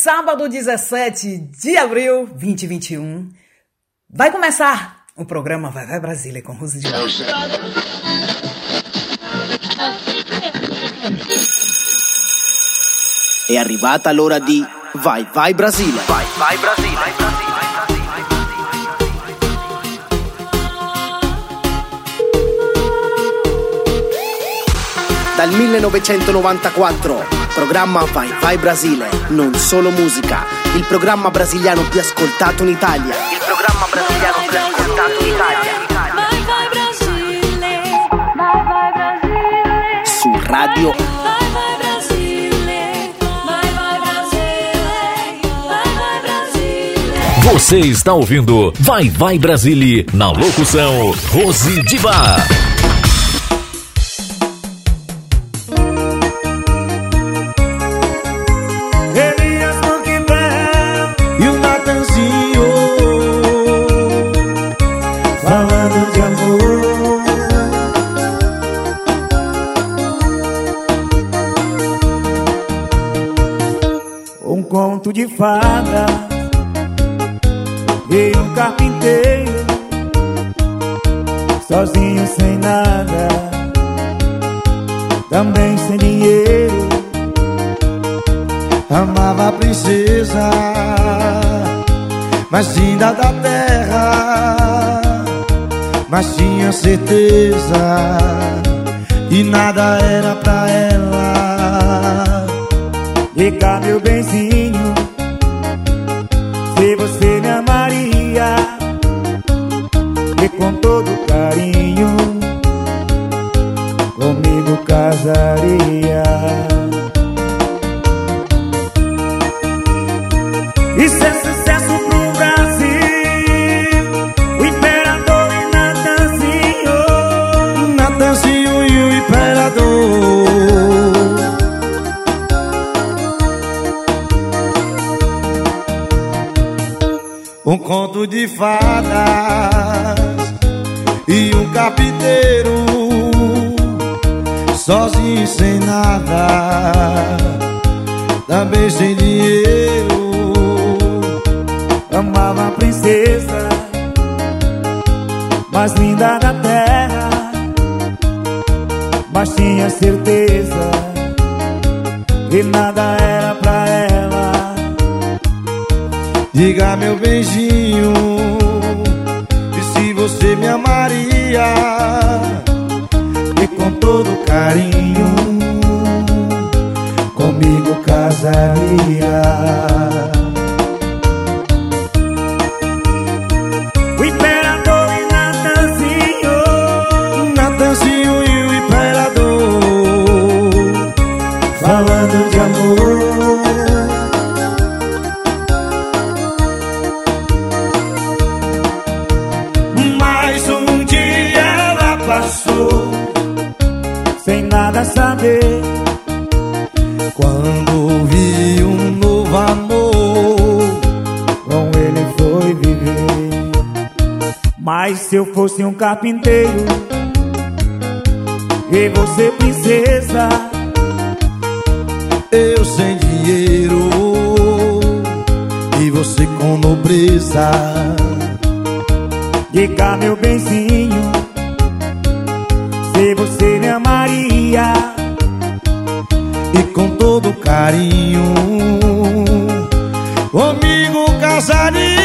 sábado 17 de abril 2021. Vai começar o programa Vai Vai Brasília com Rose de È arrivata l'ora di Vai Vai Brasile. Vai Vai Brasile. Vai, Brasile. Dal 1994, programma Vai Vai Brasile, non solo musica, il programma brasiliano più ascoltato in Italia. Il programma brasiliano più ascoltato in Italia. Vai vai Brasile, vai vai Brasile. Su Radio Vai vai Brasile, vai vai Brasile, vai vai Brasile. Você está ouvindo Vai Vai Brasília na locução Rose Diva. Mais linda da terra, mas tinha certeza e nada era pra ela. Diga meu benzinho, se você me amaria e com todo carinho comigo casaria. Fosse um carpinteiro. E você princesa, eu sem dinheiro. E você com nobreza. Diga meu benzinho, se você me amaria. E com todo carinho. Comigo casaria.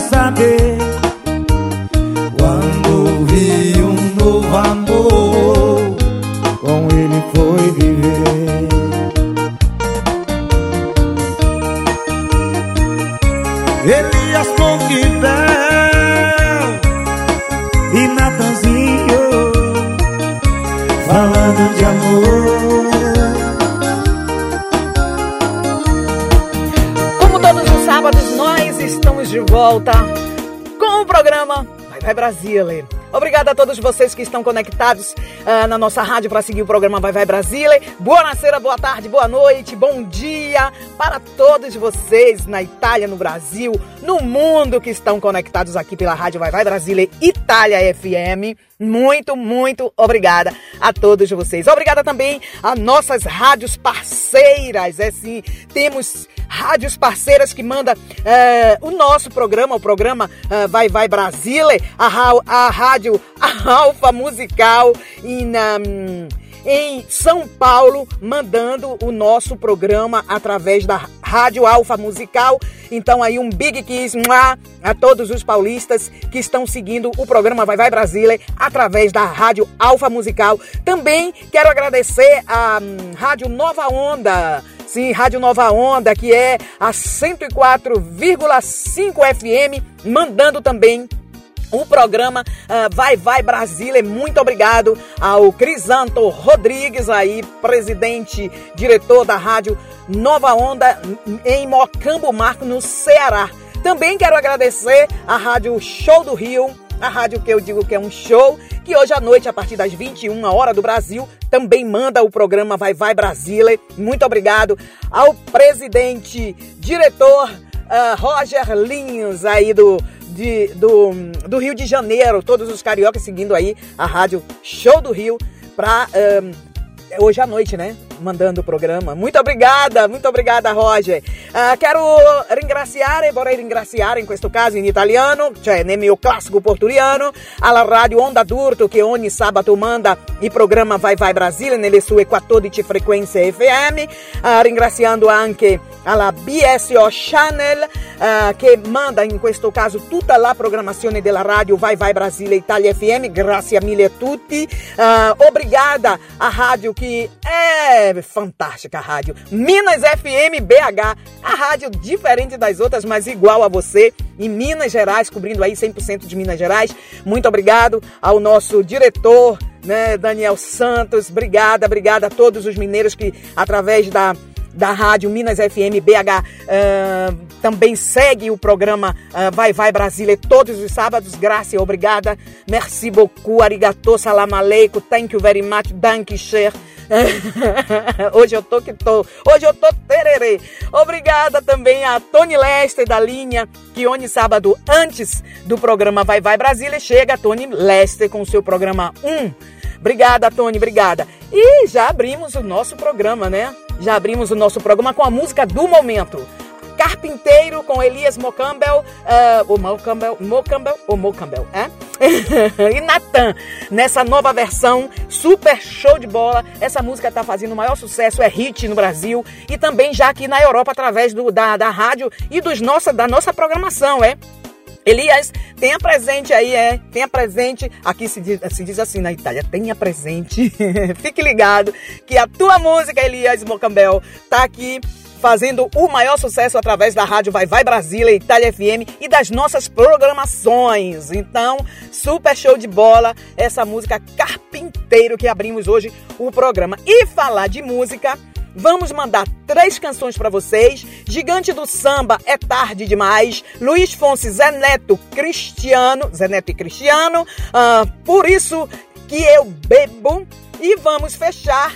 Saber. Brasília. Obrigada a todos vocês que estão conectados ah, na nossa rádio para seguir o programa Vai Vai Brasília. Boa noite, boa tarde, boa noite, bom dia para todos vocês na Itália, no Brasil, no mundo que estão conectados aqui pela rádio Vai Vai Brasília Itália FM. Muito, muito obrigada a todos vocês. Obrigada também a nossas rádios parceiras. É sim, temos rádios parceiras que manda eh, o nosso programa, o programa eh, Vai Vai Brasília, a, a rádio Alfa Musical e na em São Paulo, mandando o nosso programa através da Rádio Alfa Musical. Então aí um big kiss mua, a todos os paulistas que estão seguindo o programa Vai Vai Brasília através da Rádio Alfa Musical. Também quero agradecer a hum, Rádio Nova Onda. Sim, Rádio Nova Onda, que é a 104,5 FM, mandando também o programa ah, Vai Vai Brasília. Muito obrigado ao Crisanto Rodrigues, aí, presidente, diretor da rádio Nova Onda em Mocambo Marco, no Ceará. Também quero agradecer à Rádio Show do Rio, a rádio que eu digo que é um show, que hoje à noite, a partir das 21 horas do Brasil, também manda o programa Vai Vai Brasília. Muito obrigado ao presidente, diretor ah, Roger Linhos, aí do, de- do, do Rio de Janeiro, todos os cariocas seguindo aí a rádio Show do Rio para hoje à noite, né? Mandando o programa. Muito obrigada, muito obrigada, Roger. Ah, quero ringraziare, vorrei ringraziare in questo caso in italiano, cioè nel mio classico porturiano, alla radio Onda d'Urto che ogni sabato manda il programma Vai Vai Brasile nelle sue 14 frequenze FM, Ah, ringraziando anche alla BSO Channel ah, che manda in questo caso tutta la programmazione della radio Vai Vai Brasile Italia FM, grazie mille a tutti. Ah, obrigada à rádio que é fantástica a rádio. Minas FM BH, a rádio diferente das outras, mas igual a você, em Minas Gerais, cobrindo aí 100% de Minas Gerais. Muito obrigado ao nosso diretor, né, Daniel Santos. Obrigada, obrigada a todos os mineiros que através da da rádio Minas FM BH ah, também segue o programa ah, Vai Vai Brasília todos os sábados. Graça, obrigada. Merci beaucoup, arigato, salam aleikum, thank you very much, danke schön. Hoje eu tô que tô. Hoje eu tô tererê. Obrigada também a Tony Lester da linha, que onde sábado antes do programa Vai Vai Brasília chega a Tony Lester com o seu programa 1. Obrigada, Tony, obrigada. E já abrimos o nosso programa, né? Já abrimos o nosso programa com a música do momento. Carpinteiro com Elias Mocambel, ah, o Mocambel, Mocambel, ou Mocambel, é? e Natan, nessa nova versão, super show de bola. Essa música tá fazendo o maior sucesso, é hit no Brasil e também já aqui na Europa através do, da, da rádio e dos nossa, da nossa programação, é? Elias, tenha presente aí, é. Tenha presente. Aqui se diz, se diz assim na Itália: tenha presente. Fique ligado que a tua música, Elias Mocambel, tá aqui fazendo o maior sucesso através da rádio Vai Vai Brasília, Itália FM e das nossas programações. Então, super show de bola essa música Carpinteiro que abrimos hoje o programa. E falar de música. Vamos mandar três canções para vocês. Gigante do Samba, É Tarde Demais. Luiz Fonse, Zé Neto, Cristiano. Zé Neto e Cristiano. ah, por isso que eu bebo. E vamos fechar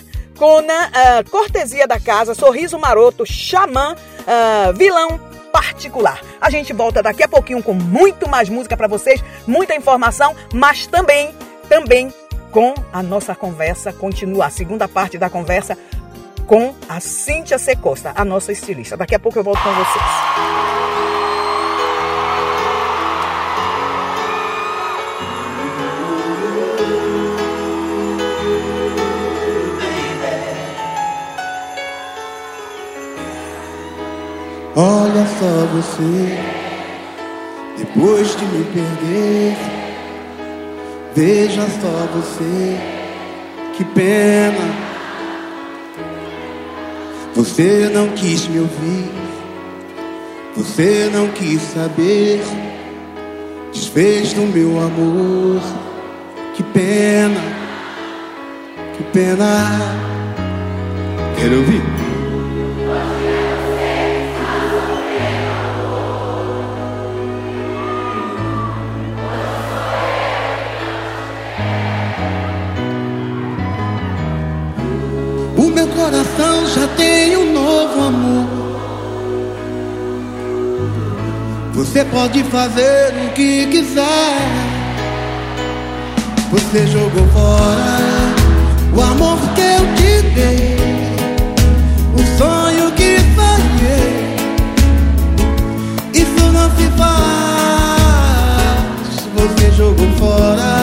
ah, cortesia da casa, Sorriso Maroto, Xamã, ah, Vilão Particular. A gente volta daqui a pouquinho com muito mais música para vocês, muita informação, mas também, também com a nossa conversa. Continua a segunda parte da conversa com a Cíntia Secosta, a nossa estilista. Daqui a pouco eu volto com vocês. Olha só você, depois de me perder. Veja só você, que pena. Você não quis me ouvir, você não quis saber. Desfez do meu amor, que pena, que pena. Quero ouvir. Coração já tem um novo amor. Você pode fazer o que quiser. Você jogou fora o amor que eu te dei, o sonho que sonhei. Isso não se faz. Você jogou fora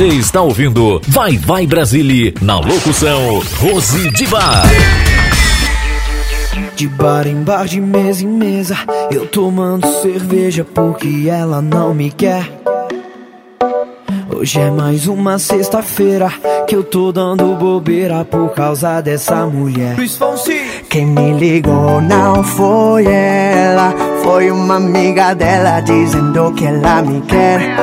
Você está ouvindo Vai Vai Brasília na locução Rose de Bar. De bar em bar, de mesa em mesa, eu tomando cerveja porque ela não me quer. Hoje é mais uma sexta-feira que eu tô dando bobeira por causa dessa mulher. Quem me ligou não foi ela, foi uma amiga dela dizendo que ela me quer.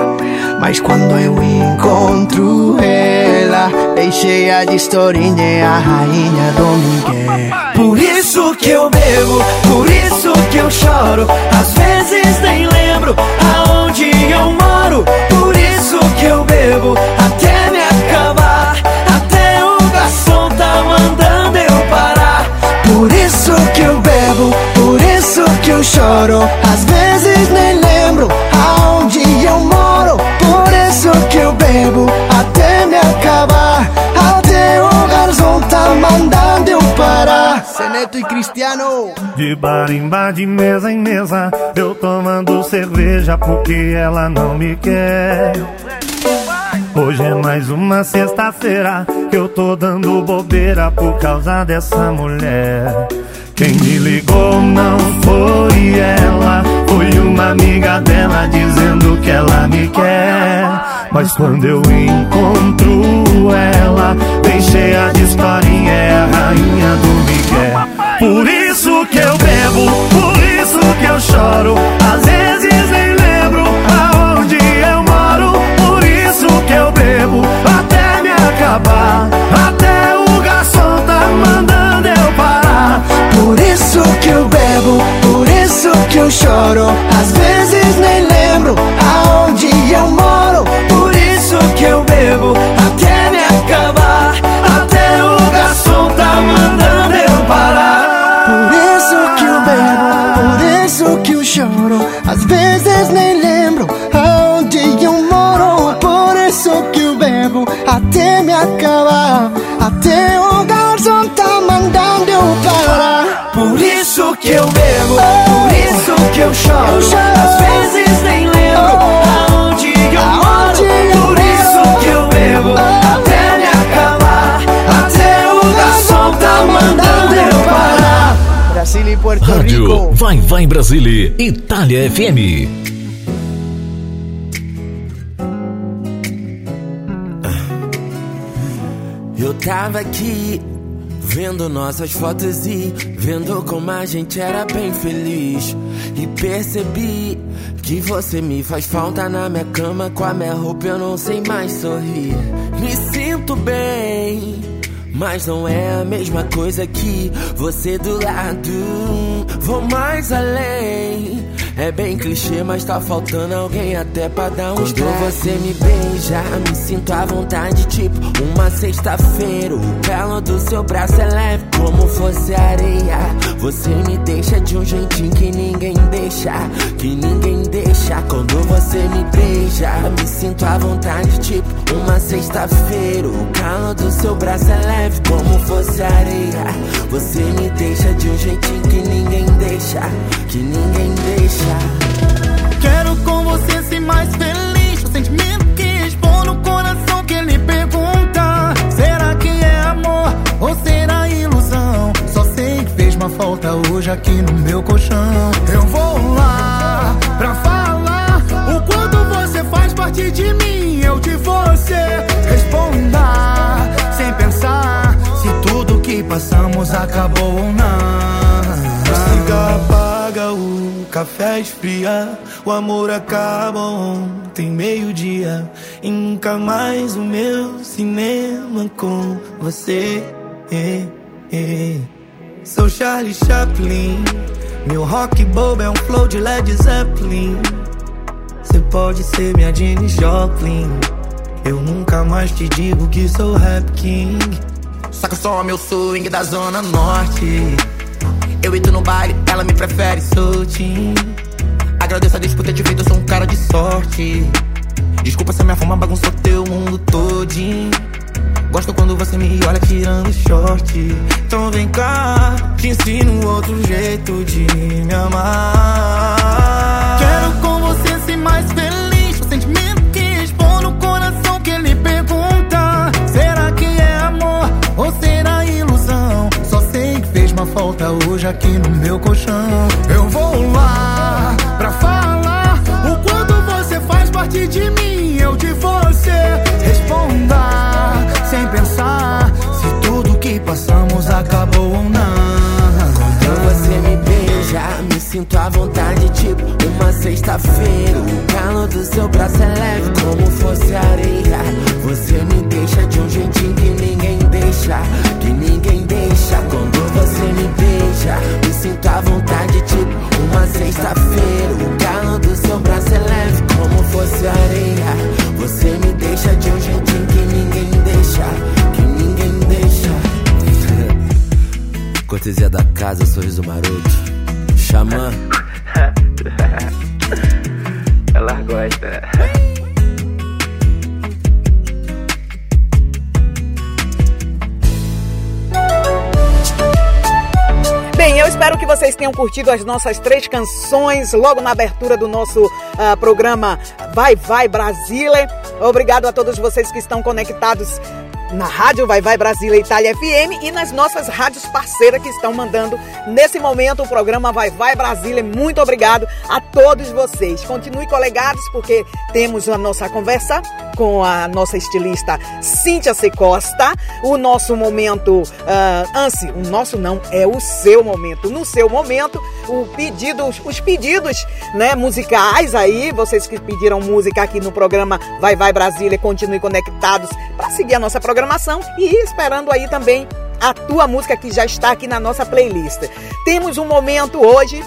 Mas quando eu encontro ela, bem cheia de historinha, é a rainha do Miguel. Por isso que eu bebo, por isso que eu choro. Às vezes nem lembro aonde eu moro. Por isso que eu bebo até me acabar. Até o garçom tá mandando eu parar. Por isso que eu bebo, por isso que eu choro. Às vezes nem lembro o garçom tá mandando eu parar. Seneto e Cristiano. De bar em bar, de mesa em mesa, eu tomando cerveja porque ela não me quer. Hoje é mais uma sexta-feira que eu tô dando bobeira por causa dessa mulher. Quem me ligou não foi ela, foi uma amiga dela dizendo que ela me quer. Mas quando eu encontro ela, bem cheia de historinha, é a rainha do Miguel. Por isso que eu bebo, por isso que eu choro. Às vezes nem lembro aonde eu moro. Por isso que eu bebo até me acabar. Até o garçom tá mandando. Por isso que eu bebo, por isso que eu choro. Às vezes nem lembro aonde eu moro. Por isso que eu bebo até me acabar. Até o garçom tá mandando eu parar. Por isso que eu bebo, por isso que eu choro. Às vezes nem lembro aonde eu moro. Por isso que eu bebo até me acabar. isso que eu bebo, por isso que eu choro. Eu choro. Às vezes nem lembro aonde eu aonde moro. por isso que eu bebo, até me acabar. Até o garçom tá mandando eu parar. Brasília e Puerto Rádio Rico. Vai, vai, Brasília, Itália FM. Eu tava aqui Vendo nossas fotos e vendo como a gente era bem feliz. E percebi que você me faz falta na minha cama. Com a minha roupa eu não sei mais sorrir. Me sinto bem, mas não é a mesma coisa que você do lado. Vou mais além. É bem clichê, mas tá faltando alguém até pra dar um Quando você me beija, me sinto à vontade, tipo uma sexta-feira. O pelo do seu braço é leve, como fosse areia. Você me deixa de um jeitinho que ninguém deixa, que ninguém deixa. Quando você me beija, me sinto à vontade, tipo uma sexta-feira. O calor do seu braço é leve, como fosse areia. Você me deixa de um jeitinho que ninguém deixa, que ninguém deixa. Quero com você ser mais feliz. O sentimento que responde no coração que ele pergunta: Será que é amor ou será ilusão? Só sei que fez uma falta hoje aqui no meu colchão. Eu vou lá pra falar parte de mim. Eu de você responda sem pensar se tudo que passamos acabou ou não. Cigarro apaga, o café esfria, o amor acaba ontem, meio-dia. E nunca mais o meu cinema com você. Eh, eh. Sou Charlie Chaplin, meu rock bobo é um flow de Led Zeppelin. Você pode ser minha Jenny Joplin. Eu nunca mais te digo que sou rap king. Saca só meu swing da zona norte. Eu entro no baile, ela me prefere soltinho. Agradeço a ter te feito, eu sou um cara de sorte. Desculpa se a minha fama bagunçou teu mundo todinho. Gosto quando você me olha tirando short. Então vem cá, te ensino outro jeito de me amar. Falta hoje aqui no meu colchão. Eu vou lá pra falar o quanto você faz parte de mim. Eu de você responda sem pensar se tudo que passamos acabou ou não. Quando você me beija, me sinto à vontade, tipo uma sexta-feira. O calor do seu braço é leve, como fosse areia. Você me deixa de um jeitinho que ninguém deixa, que ninguém deixa. Quando você me beija, me sinto à vontade, tipo uma sexta-feira. O calor do seu braço é leve, como fosse areia. Você me deixa de um jeitinho que ninguém deixa, que ninguém deixa. Cortesia da casa, sorriso maroto. Xamã. Ela gosta. Bem, eu espero que vocês tenham curtido as nossas três canções logo na abertura do nosso ah, programa Vai Vai Brasília. Obrigado a todos vocês que estão conectados na Rádio Vai Vai Brasília Itália FM e nas nossas rádios parceiras que estão mandando nesse momento o programa Vai Vai Brasília. Muito obrigado a todos vocês. Continue colegados porque temos a nossa conversa com a nossa estilista Cíntia C. Costa. O nosso momento, uh, Ansi, o nosso não, é o seu momento. No seu momento, o pedido, os pedidos né, musicais aí, vocês que pediram música aqui no programa Vai Vai Brasília, continue conectados para seguir a nossa programação e esperando aí também a tua música que já está aqui na nossa playlist. Temos um momento hoje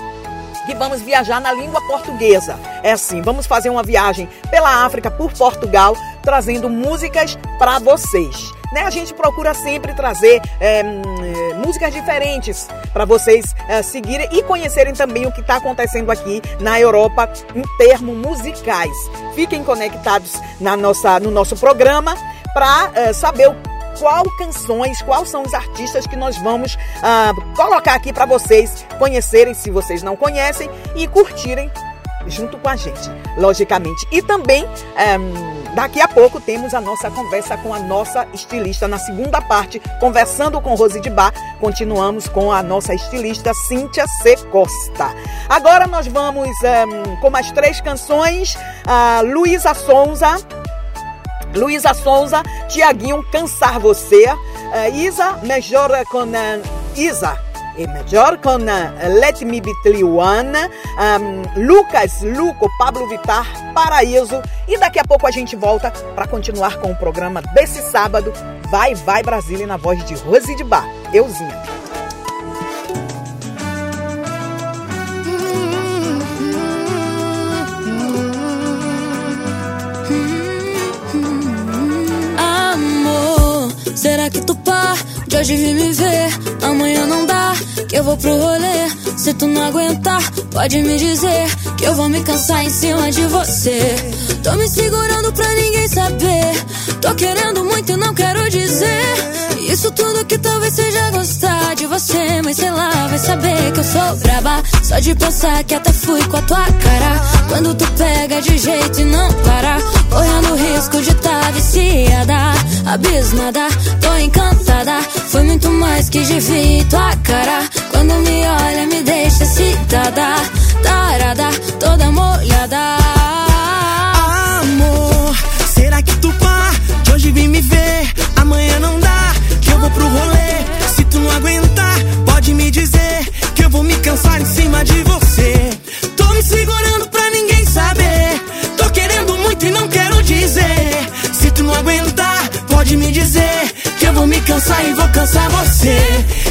que vamos viajar na língua portuguesa. É assim, vamos fazer uma viagem pela África, por Portugal, trazendo músicas para vocês. Né? A gente procura sempre trazer é, é, músicas diferentes para vocês é, seguirem e conhecerem também o que está acontecendo aqui na Europa em termos musicais. Fiquem conectados na nossa, no nosso programa para saber o qual canções, quais são os artistas que nós vamos ah, colocar aqui para vocês conhecerem, se vocês não conhecem, e curtirem junto com a gente, logicamente. E também, ehm, daqui a pouco, temos a nossa conversa com a nossa estilista na segunda parte, conversando com Rose de Bar. Continuamos com a nossa estilista Cíntia C. Costa. Agora nós vamos ehm, com mais três canções. a Luísa Sonza. Luísa Sonza, Tiaguinho, Cansar Você. eh, Isa Major con eh, Isa e Major con eh, Let Me Be One, um, Lucas, Luco, Pablo Vittar, Paraíso. E daqui a pouco a gente volta para continuar com o programa desse sábado. Vai, vai Brasília na voz de Rose de Bar. Euzinha. Será que tu pá? De hoje vem me ver, amanhã não dá. Que eu vou pro rolê. Se tu não aguentar, pode me dizer. Que eu vou me cansar em cima de você. Tô me segurando pra ninguém saber. Tô querendo muito e não quero dizer. Isso tudo que talvez seja gostar de você. Mas sei lá, vai saber que eu sou braba. Só de pensar que até fui com a tua cara. Quando tu pega de jeito e não para. Correndo risco de tá viciada. Abismada, tô encantada. Foi muito mais que vi tua cara. Quando me olha, me deixa excitada. Tarada, toda molhada. Amor, será que tu pá? De hoje vem me ver, amanhã não dá. Que eu vou pro rolê. Se tu não aguentar, pode me dizer. Que eu vou me cansar em cima de você. Tô me segurando pra ninguém saber. Tô querendo muito e não quero dizer. Se tu não aguentar, pode me dizer. Vou me cansar e vou cansar você.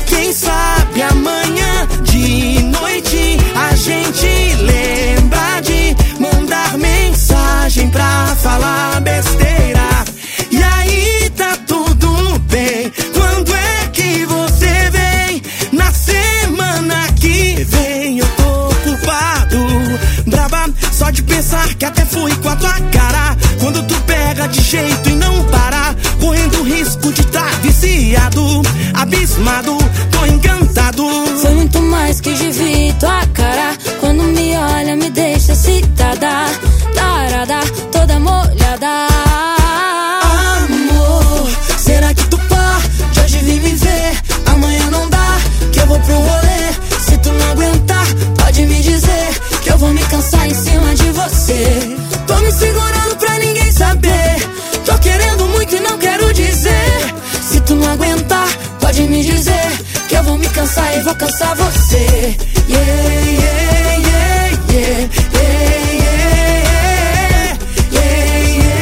Quem sabe amanhã de noite a gente lembra de mandar mensagem pra falar besteira. E aí tá tudo bem. Quando é que você vem? Na semana que vem eu tô culpado. Braba, só de pensar que até fui com a tua cara. Quando tu pega de jeito e não para, viciado, abismado, tô encantado. Foi muito mais que de vi tua cara. Quando me olha, me deixa excitada. Tarada, toda molhada. E vou cansar você. Yeah, yeah, yeah, yeah, yeah. Yeah, yeah,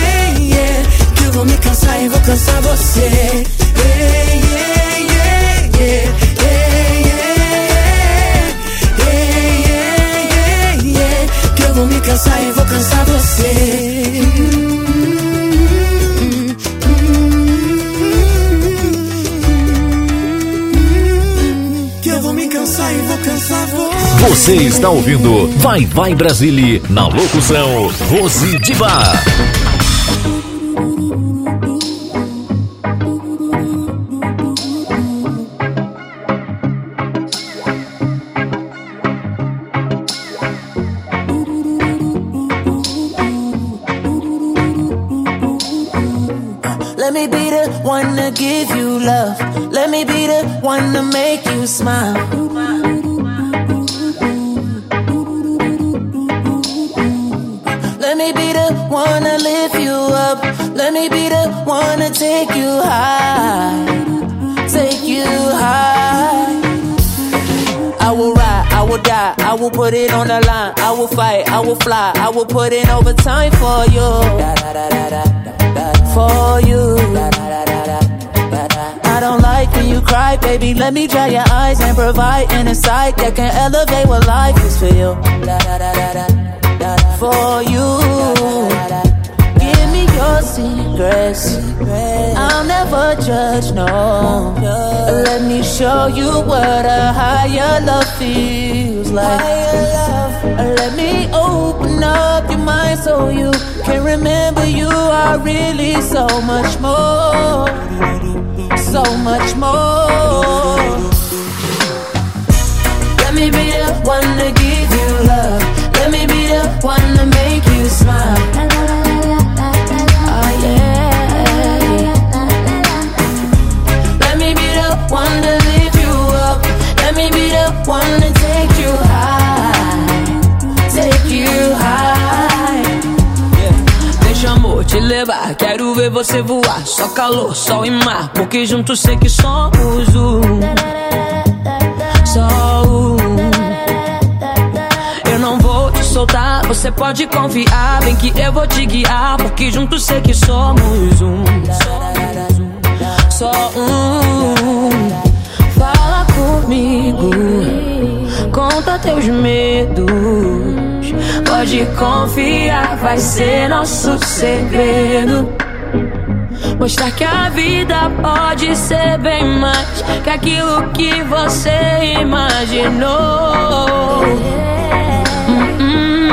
yeah, yeah. Que eu vou me cansar e vou cansar você. Você. Está ouvindo Vai Vai Brasília na locução Rose de Bar. Let me be the one to give you love. Let me be the one to make you smile. Put it on the line. I will fight, I will fly, I will put in overtime for you. For you. I don't like when you cry, baby. Let me dry your eyes and provide an insight that can elevate what life is for you. For you. I'll never judge, no. Let me show you what a higher love feels like. Let me open up your mind so you can remember you are really so much more. So much more. Let me be the one to give you love. Let me be the one to make you smile. Be the one to take you high. Take you high. Deixa amor te levar levar. Quero ver você voar. Só calor, sol e mar. Porque juntos sei que somos um. Só um. Eu não vou te soltar. Você pode confiar. Vem que eu vou te guiar. Porque juntos sei que somos um. Só um. Comigo. Conta teus medos. Pode confiar, vai ser nosso segredo. Mostrar que a vida pode ser bem mais que aquilo que você imaginou. Mm -mm.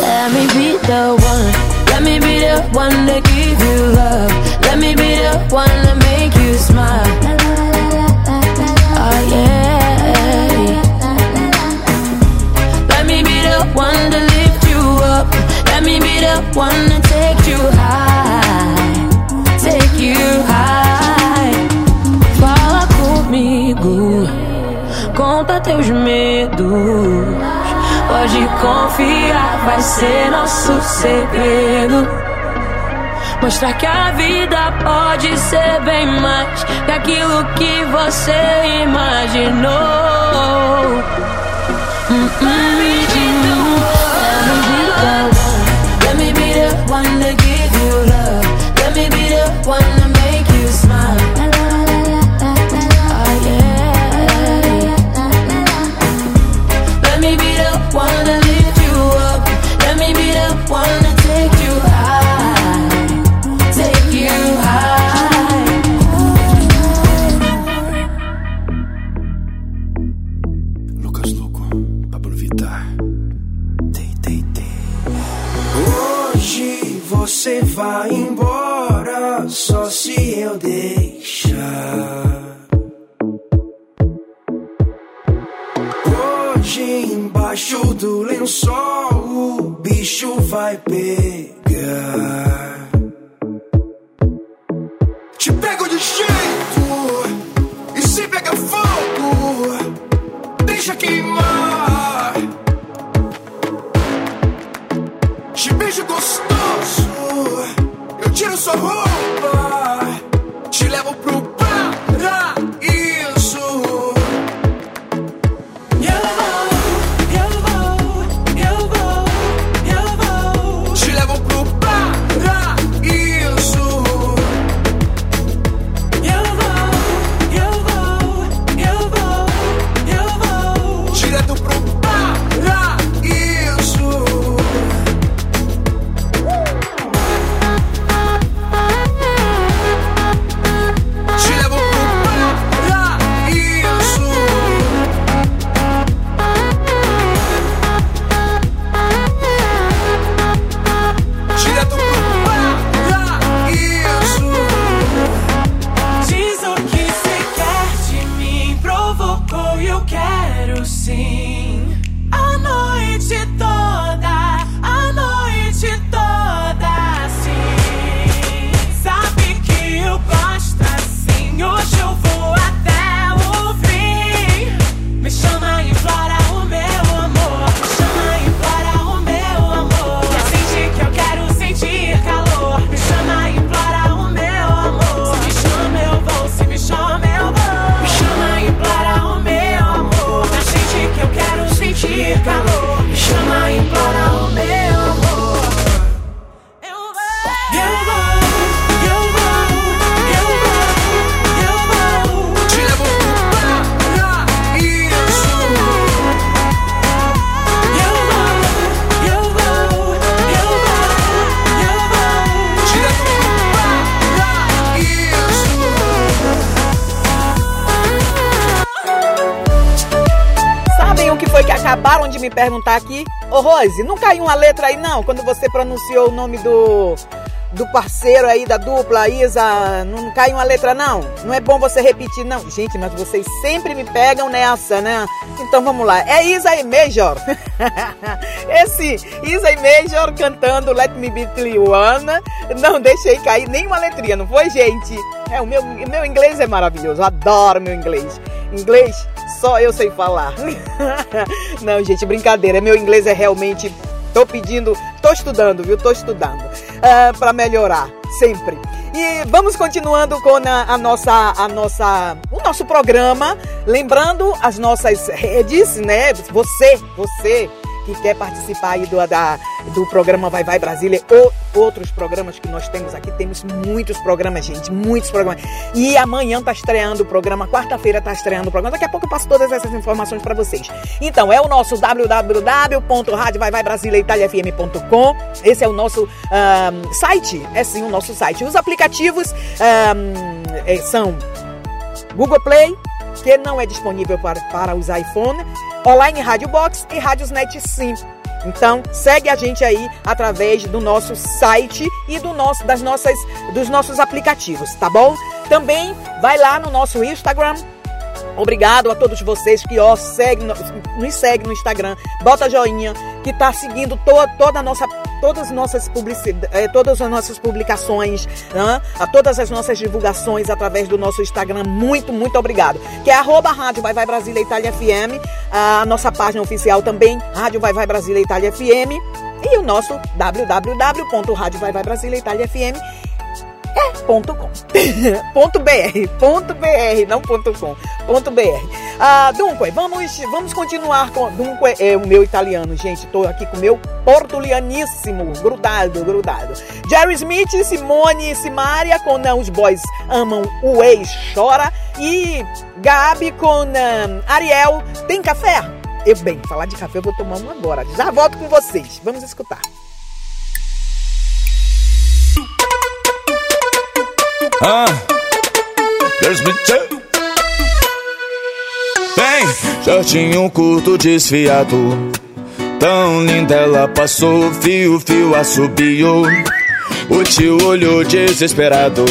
Let me be the one, let me be the one to give you love. Let me be the one to make you smile. You high. Take you high. Fala comigo. Conta teus medos. Pode confiar, vai ser nosso segredo. Mostrar que a vida pode ser bem mais que aquilo que você imaginou. Mm -mm. Perguntar aqui? Ô Rose, não caiu uma letra aí não? Quando você pronunciou o nome do, do parceiro aí da dupla, Isa, não caiu uma letra não? Não é bom você repetir não? Gente, mas vocês sempre me pegam nessa, né? Então vamos lá, é Isa e Major. Esse Isa e Major cantando Let Me Be One. Não deixei cair nenhuma letrinha, não foi gente? É, o meu, meu inglês é maravilhoso, adoro meu inglês. Inglês só eu sei falar. Não, gente, brincadeira. Meu inglês é realmente. Tô pedindo, tô estudando, viu? Tô estudando. para melhorar, sempre. E vamos continuando com a, a, nossa, a nossa, o nosso programa. Lembrando as nossas redes, né? Você, você que quer participar aí do, da, do programa Vai Vai Brasília ou outros programas que nós temos aqui. Temos muitos programas, gente, muitos programas. E amanhã tá estreando o programa, quarta-feira tá estreando o programa. Daqui a pouco eu passo todas essas informações para vocês. Então, é o nosso www.radiovaivaibrasileitaliafm.com. Esse é o nosso um, site, é sim o nosso site. Os aplicativos um, é, são Google Play, que não é disponível para, para os iPhone, Online Rádio Box e Rádios Net Sim. Então, segue a gente aí através do nosso site e do nosso, das nossas, dos nossos aplicativos, tá bom? Também vai lá no nosso Instagram. Obrigado a todos vocês que ó, segue, nos segue no Instagram, bota joinha, que tá seguindo to, toda a nossa todas as nossas eh, todas as nossas publicações, né? a todas as nossas divulgações através do nosso Instagram. Muito, muito obrigado. Que é arroba Rádio Vai Vai Brasília Itália FM, a nossa página oficial também, Rádio Vai Vai Brasília Itália FM, e o nosso www.radiovaivaibrasiliaitaliafm é ponto com. ponto br, ponto br, não ponto com, ponto br. Ah, dunque, vamos, vamos continuar com. Dunque é o meu italiano, gente. Tô aqui com o meu portulianíssimo, grudado, grudado. Jerry Smith, Simone e Simaria com uh, Os Boys Amam o Ex Chora. E Gabi com uh, Ariel, Tem Café? Eu, bem, falar de café eu vou tomar um agora. Já volto com vocês. Vamos escutar. Ah, there's me. Bem, shortinho curto desfiado. Tão linda ela passou, fio, fio assobiou. O tio olhou desesperado.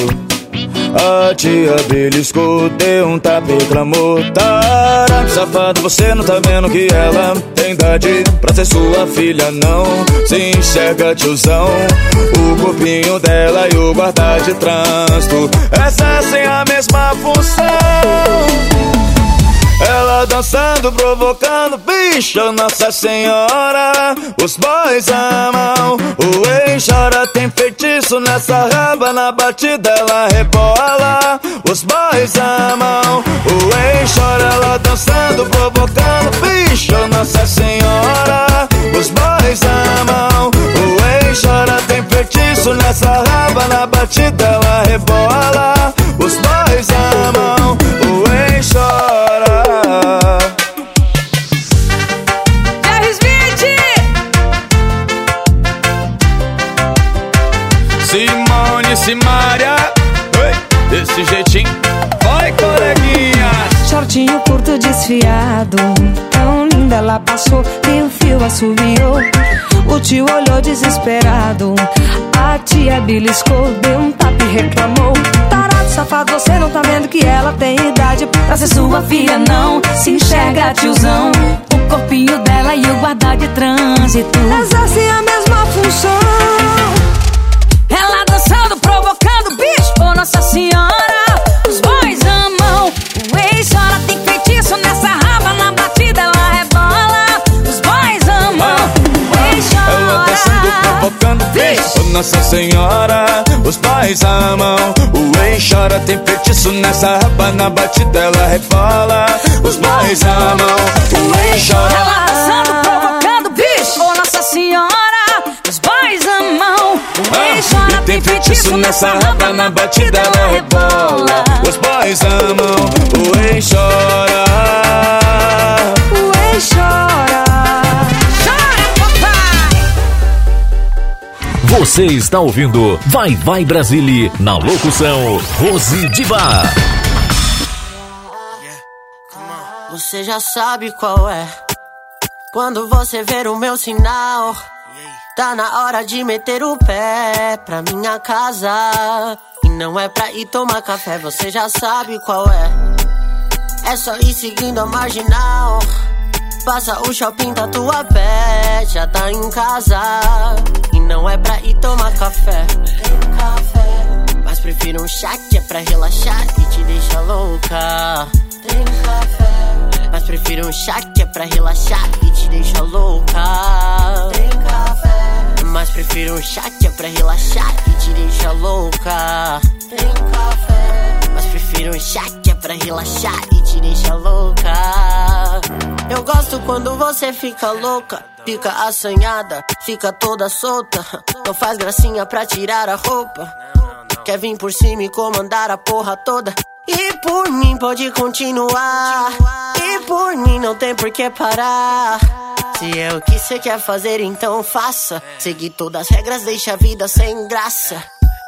A tia beliscou, deu um tapa e clamou Tarado, safado, você não tá vendo que ela tem idade? Pra ser sua filha, não Se enxerga, tiozão. O corpinho dela e o guarda de trânsito. Exercem a mesma função ela dançando, provocando, bicho, Nossa Senhora. Os boys amam, o ex chora, tem feitiço nessa raba, na batida ela rebola. Os boys amam, o ex chora, ela dançando, provocando, bicho, Nossa Senhora. Os boys amam, o ex chora, tem feitiço nessa raba, na batida ela rebola. Os boys amam, Simária, Oi, desse jeitinho, vai coleguinhas. Shortinho curto desfiado, tão linda ela passou, e o fio assobiou. O tio olhou desesperado, a tia beliscou, deu um tapa e reclamou. Tarado, safado, você não tá vendo que ela tem idade pra ser sua filha, não. Se enxerga, tiozão, o corpinho dela e o guarda de trânsito. Exerce a mesma função. Provocando, bicho, oh Nossa Senhora. Os boys amam, o ex chora, tem feitiço nessa raba, na batida ela rebola. Os boys amam, o ex Ela dançando, chora. provocando, bicho, Nossa Senhora. Os pais amam, o ex chora, tem feitiço nessa raba, na batida ela rebola. Os pais amam, o ex chora. Ela dançando, provocando, bicho, oh Nossa Senhora. Ah, chora, e tem feitiço nessa raba, na batida ela rebola. Os boys amam, o ex chora. O ex chora. Você está ouvindo Vai Vai Brasília na locução Rose Diva. Você já sabe qual é. Quando você ver o meu sinal, tá na hora de meter o pé pra minha casa. E não é pra ir tomar café, você já sabe qual é. É só ir seguindo a marginal. Passa o shopping da tua pé, já tá em casa. E não é pra ir tomar café. Café. Mas prefiro um chá que é pra relaxar e te deixa louca. Tem café. Mas prefiro um chá que é pra relaxar e te deixa louca. Tem café. Mas prefiro um chá que é pra relaxar e te deixa louca. Tem café. Mas prefiro um chá que é pra relaxar e te deixa louca. Eu gosto quando você fica louca, fica assanhada, fica toda solta. Não faz gracinha pra tirar a roupa. Quer vir por cima e comandar a porra toda. E por mim pode continuar. E por mim não tem por que parar. Se é o que você quer fazer, então faça. Seguir todas as regras deixa a vida sem graça.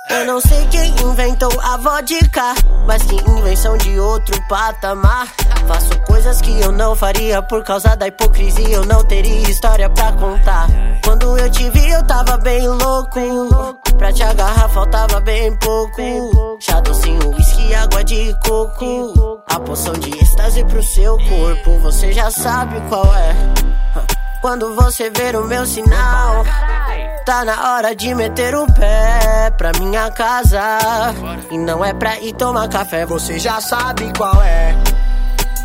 Eu não sei quem inventou a vodka, mas que invenção de outro patamar. Faço coisas que eu não faria por causa da hipocrisia. Eu não teria história pra contar. Quando eu te vi, eu tava bem louco. Pra te agarrar, faltava bem pouco. Chá docinho, whisky, água de coco. A poção de êxtase pro seu corpo, você já sabe qual é. Quando você ver o meu sinal, tá na hora de meter o pé pra minha casa. E não é pra ir tomar café, você já sabe qual é.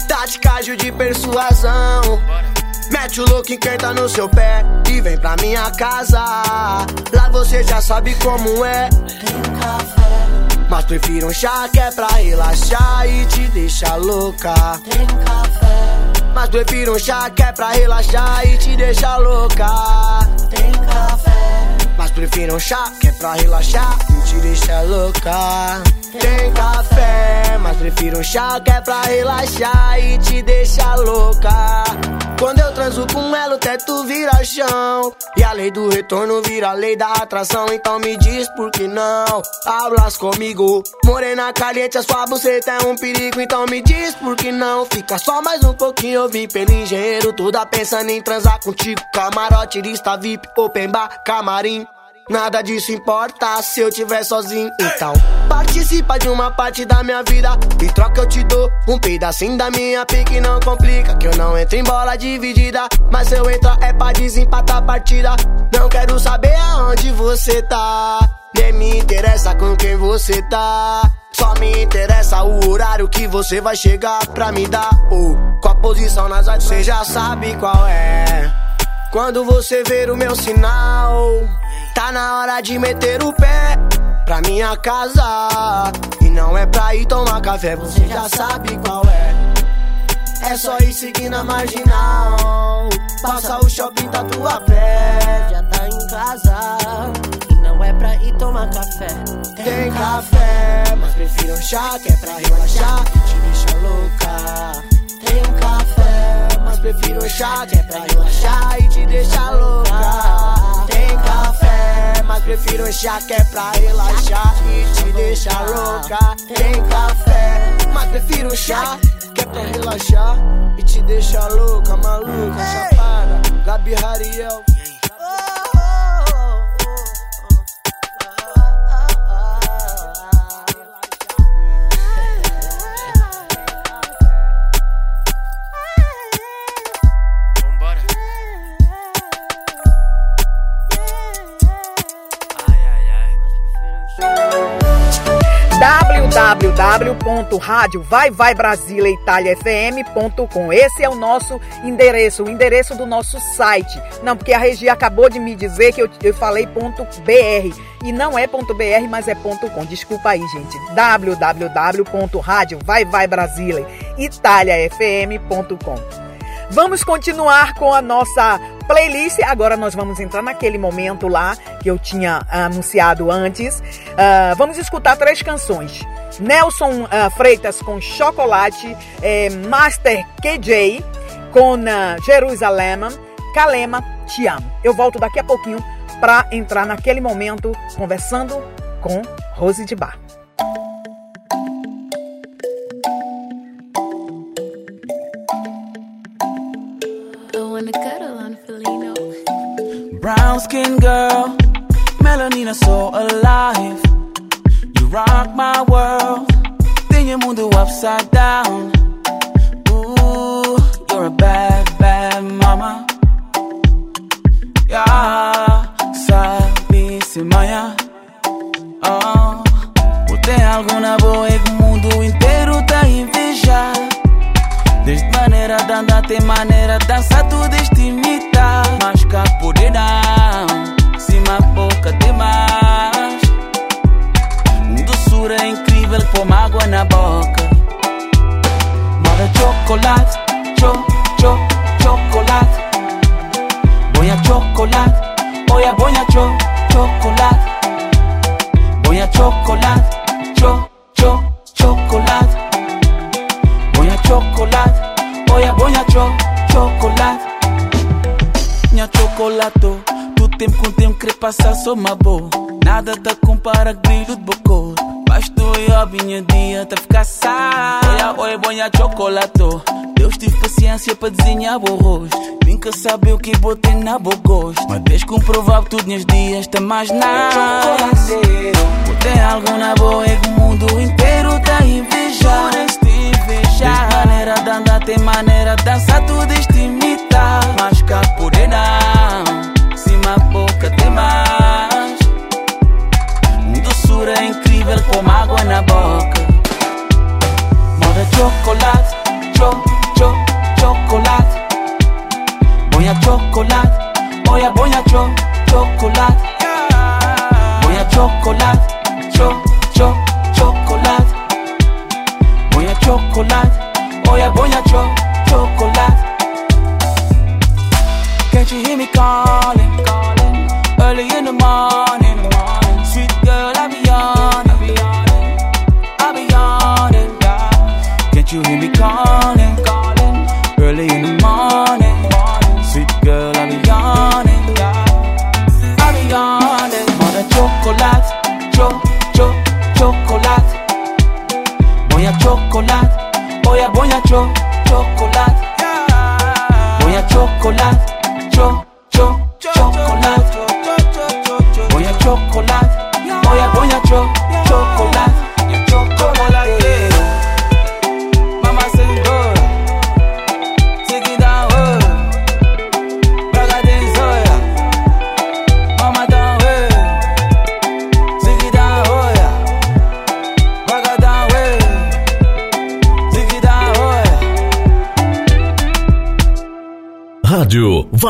Tática de persuasão. Mete o louco e quem tá no seu pé e vem pra minha casa. Lá você já sabe como é. Tem café. Mas prefiro um chá que é pra relaxar e te deixar louca. Tem café. Mas prefiro um chá que é pra relaxar e te deixar louca. Tem café. Prefiro um chá que é pra relaxar e te deixar louca. Tem café, mas prefiro um chá que é pra relaxar e te deixar louca. Quando eu transo com ela, o teto vira chão. E a lei do retorno vira a lei da atração. Então me diz por que não hablas comigo. Morena caliente, a sua buceta é um perigo. Então me diz por que não. Fica só mais um pouquinho. Eu vim pelo engenheiro, toda pensando em transar contigo. Camarote, lista VIP, open bar, camarim. Nada disso importa se eu tiver sozinho. Então, participa de uma parte da minha vida. E troca eu te dou um pedacinho da minha pique. Não complica, que eu não entro em bola dividida. Mas se eu entrar é pra desempatar a partida. Não quero saber aonde você tá. Nem me interessa com quem você tá. Só me interessa o horário que você vai chegar pra me dar. Ou com a posição nas áreas, você já sabe qual é. Quando você ver o meu sinal, tá na hora de meter o pé pra minha casa. E não é pra ir tomar café, você já sabe qual é. É só ir seguindo a marginal. Passa o shopping, tá tua pé. Já tá em casa. E não é pra ir tomar café. Tem café, mas prefiro chá que é pra relaxar e te deixa louca. Tem café, mas prefiro chá que é pra relaxar prefiro um chá que é pra relaxar e te deixar louca. Tem café, mas prefiro um chá que é pra relaxar e te deixar louca, maluca, chapada. Gabi Hariel. www.radiovaivaibrasileitaliafm.com Esse é o nosso endereço, o endereço do nosso site. Não, porque a Regi acabou de me dizer que eu, eu falei ponto .br e não é ponto .br, mas é ponto .com. Desculpa aí, gente. www.radiovaivaibrasileitaliafm.com Vamos continuar com a nossa playlist. Agora nós vamos entrar naquele momento lá que eu tinha anunciado antes. Uh, vamos escutar três canções. Nelson uh, Freitas com Chocolate, eh, Master KJ com uh, Jerusalém, Kalema, Te Amo. Eu volto daqui a pouquinho para entrar naquele momento conversando com Rose de Bar. Brown skin girl, melanina so alive. You rock my world, then you mundo upside down. Ooh, you're a bad, bad mama. Yeah, sabe se manha. Oh, alguma boa que o mundo inteiro tá a invejar. Desde maneira de andar, tem maneira de dançar, tudo este imitar. Mas cá poder se cima boca demais. Doçura incrível com água na boca. Moda chocolate, cho, cho, chocolate. Boia chocolate, oia boia cho, chocolate. Boia chocolate, cho, cho, chocolate. Boia chocolate, oia boia cho, chocolate. Minha chocolato, tu tempo com tempo querer passar só uma boa. Nada te compara brilho de bocô. Basta eu a minha dia te ficar sá. Olha, olha, boia chocolato. Deus tive paciência para desenhar o rosto. Nunca sabe o que botei na boa gosto. Mas desde comprovar tudo nos dias, tá mais nada. Botei algo na boa e o mundo inteiro tá a invejar. Maneira de andar, tem maneira de dançar, tudo isto imitar. Mas cá não, cima boca tem mais. Doçura incrível como água na boca. Moda chocolate, cho, cho, chocolate. Boia chocolate, oia boia cho, chocolate. Boia chocolate, cho, chocolate, oia boia cho, chocolate. Can't you hear me calling? Early in the morning,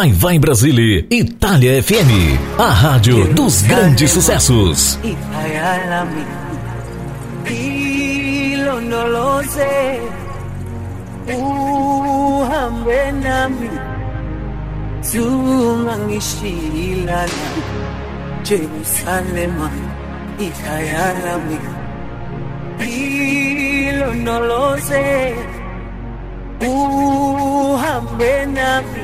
Vai Vai Brasília, Itália FM. A rádio dos grandes sucessos. Uhambe nami zungangishilana Jerusalema. Ilondoloze uhambe nami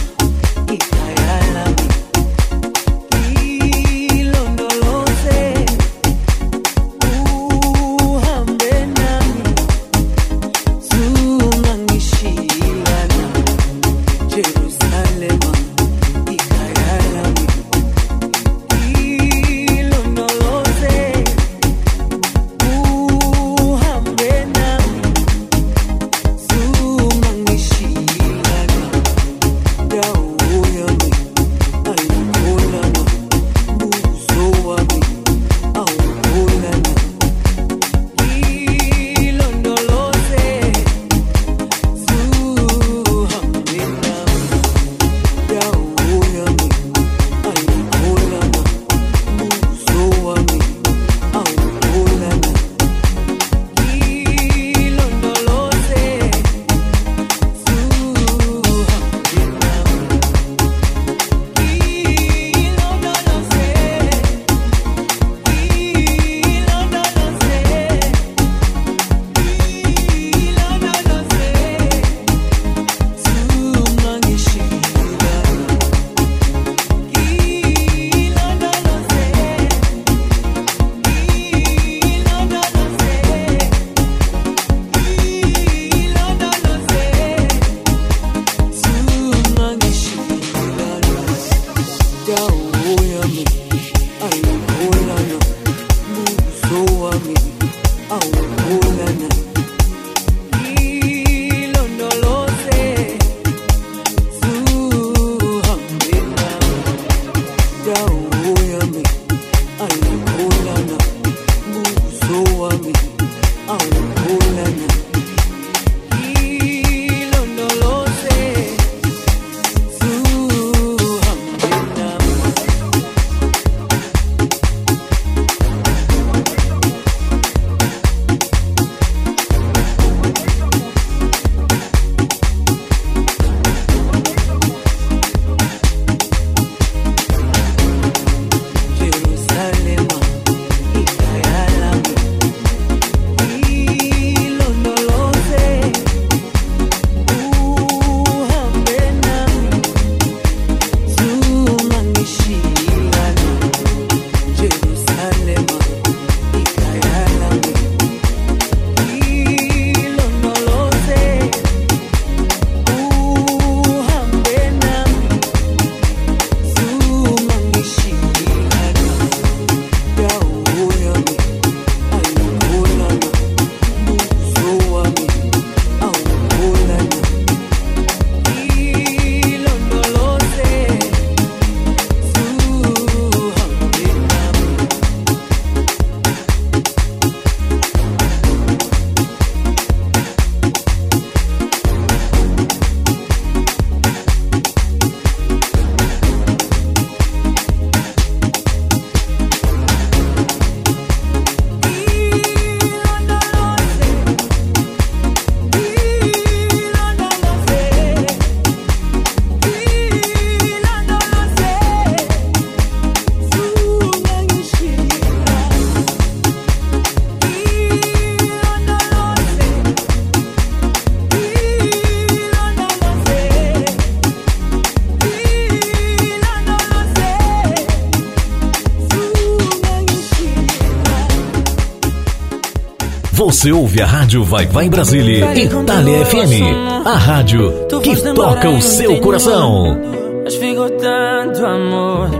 Você ouve a rádio Vai Vai Brasília, Itália FM, a rádio que toca o seu coração. Mas ficou tanto amor,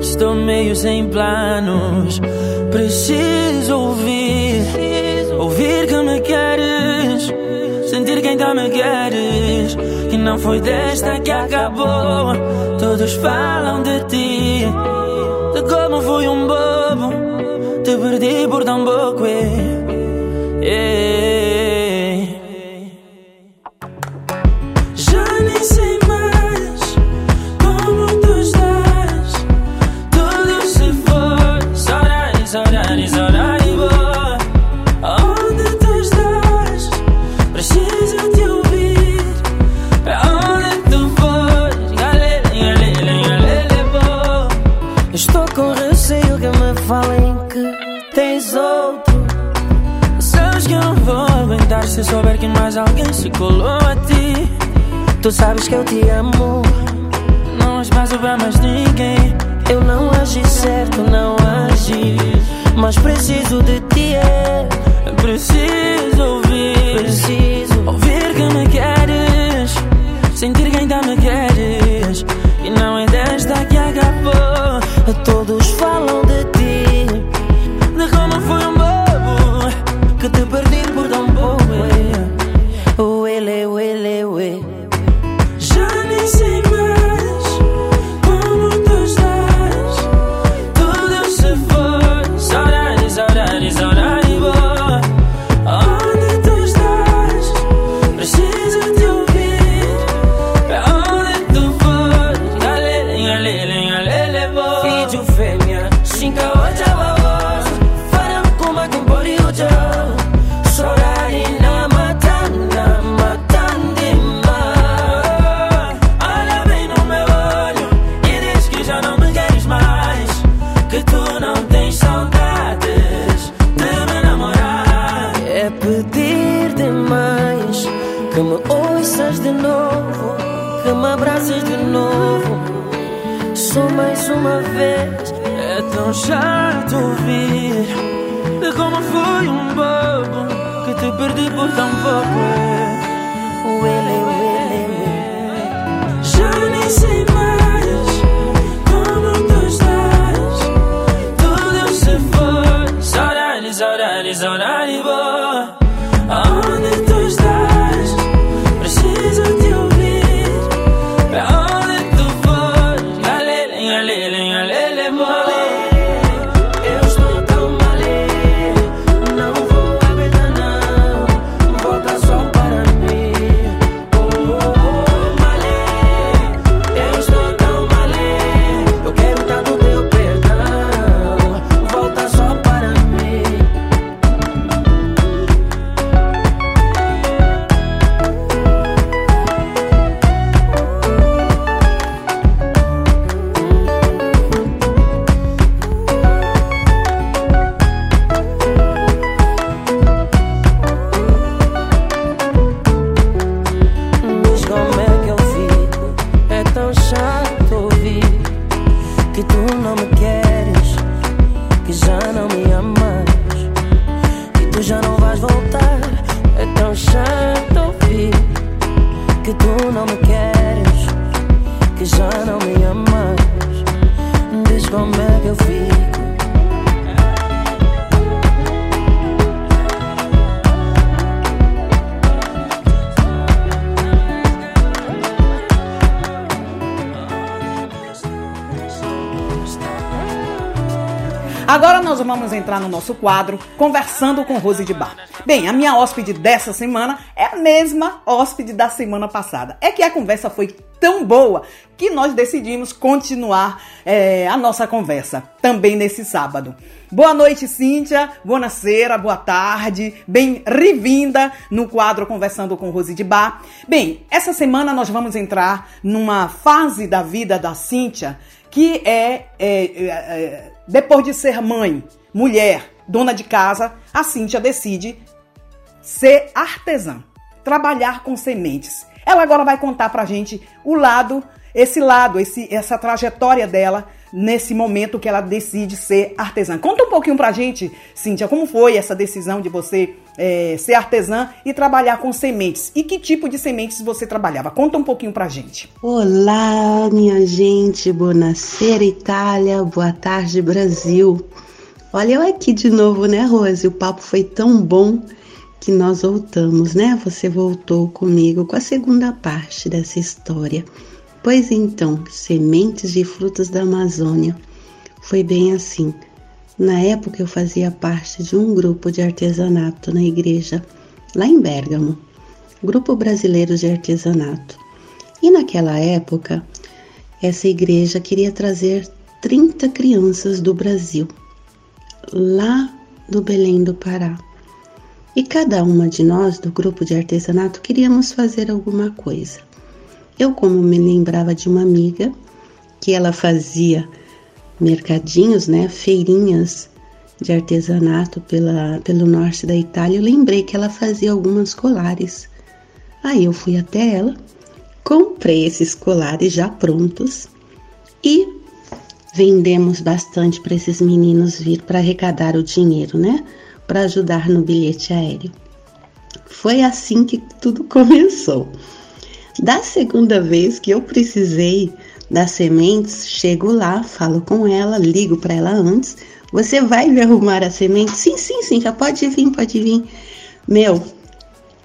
estou meio sem planos. Preciso ouvir, ouvir que me queres, sentir que ainda me queres. Que não foi desta que acabou. Todos falam de ti, de como fui um bobo, te perdi por tão pouco. Eh. Que mais alguém se colou a ti. Tu sabes que eu te amo. Não há espaço pra mais ninguém. Eu não agi certo, não agi. Mas preciso de ti, é. Preciso ouvir, Preciso como fui um bobo que te perdi por tão pouco. Entrar no nosso quadro Conversando com Rose de Bar. Bem, a minha hóspede dessa semana é a mesma hóspede da semana passada. É que a conversa foi tão boa que nós decidimos continuar é, a nossa conversa também nesse sábado. Boa noite, Cíntia. Boa cera, boa tarde. Bem-vinda no quadro Conversando com Rose de Bar. Bem, essa semana nós vamos entrar numa fase da vida da Cíntia que é, é, é, é, depois de ser mãe, mulher, dona de casa, a Cíntia decide ser artesã, trabalhar com sementes. Ela agora vai contar pra gente o lado, esse lado, esse, essa trajetória dela nesse momento que ela decide ser artesã. Conta um pouquinho pra gente, Cíntia, como foi essa decisão de você é, ser artesã e trabalhar com sementes? E que tipo de sementes você trabalhava? Conta um pouquinho pra gente. Olá, minha gente, buonasera Itália, boa tarde Brasil. Olha eu aqui de novo, né, Rose? O papo foi tão bom que nós voltamos, né? Você voltou comigo com a segunda parte dessa história. Pois então, sementes de frutas da Amazônia. Foi bem assim. Na época eu fazia parte de um grupo de artesanato na igreja, lá em Bérgamo, Grupo Brasileiro de Artesanato. E naquela época, essa igreja queria trazer 30 crianças do Brasil, lá do Belém do Pará. E cada uma de nós do grupo de artesanato queríamos fazer alguma coisa. Eu, como me lembrava de uma amiga que ela fazia mercadinhos, né, feirinhas de artesanato pela, pelo norte da Itália, eu lembrei que ela fazia algumas colares. Aí eu fui até ela, comprei esses colares já prontos e vendemos bastante para esses meninos vir para arrecadar o dinheiro, né, para ajudar no bilhete aéreo. Foi assim que tudo começou. Da segunda vez que eu precisei das sementes, chego lá, falo com ela, ligo para ela antes. Você vai me arrumar a semente? Sim, sim, sim, já pode vir, pode vir. Meu,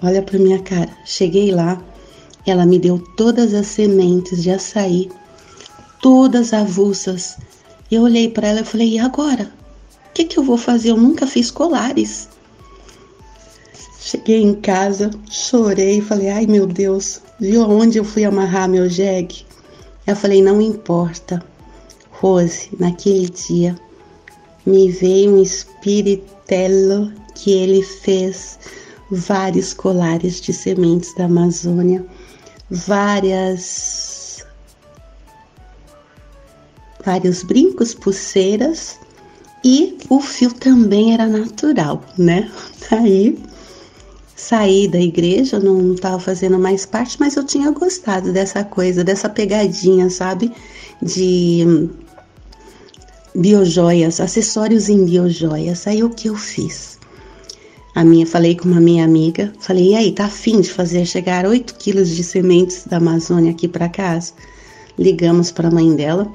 olha para minha cara. Cheguei lá, ela me deu todas as sementes de açaí, todas avulsas. Eu olhei para ela e falei: e agora? O que, que eu vou fazer? Eu nunca fiz colares. Cheguei em casa, chorei, falei: ai meu Deus, viu aonde eu fui amarrar meu jegue? Eu falei: não importa. Rose, naquele dia, me veio um espiritello que ele fez vários colares de sementes da Amazônia, várias vários brincos, pulseiras e o fio também era natural, né? Aí saí da igreja, não estava fazendo mais parte, mas eu tinha gostado dessa coisa, dessa pegadinha, sabe? De biojoias, acessórios em biojoias. Aí o que eu fiz? A minha, falei com uma minha amiga, falei, e aí, tá afim de fazer chegar 8 quilos de sementes da Amazônia aqui para casa? Ligamos para a mãe dela.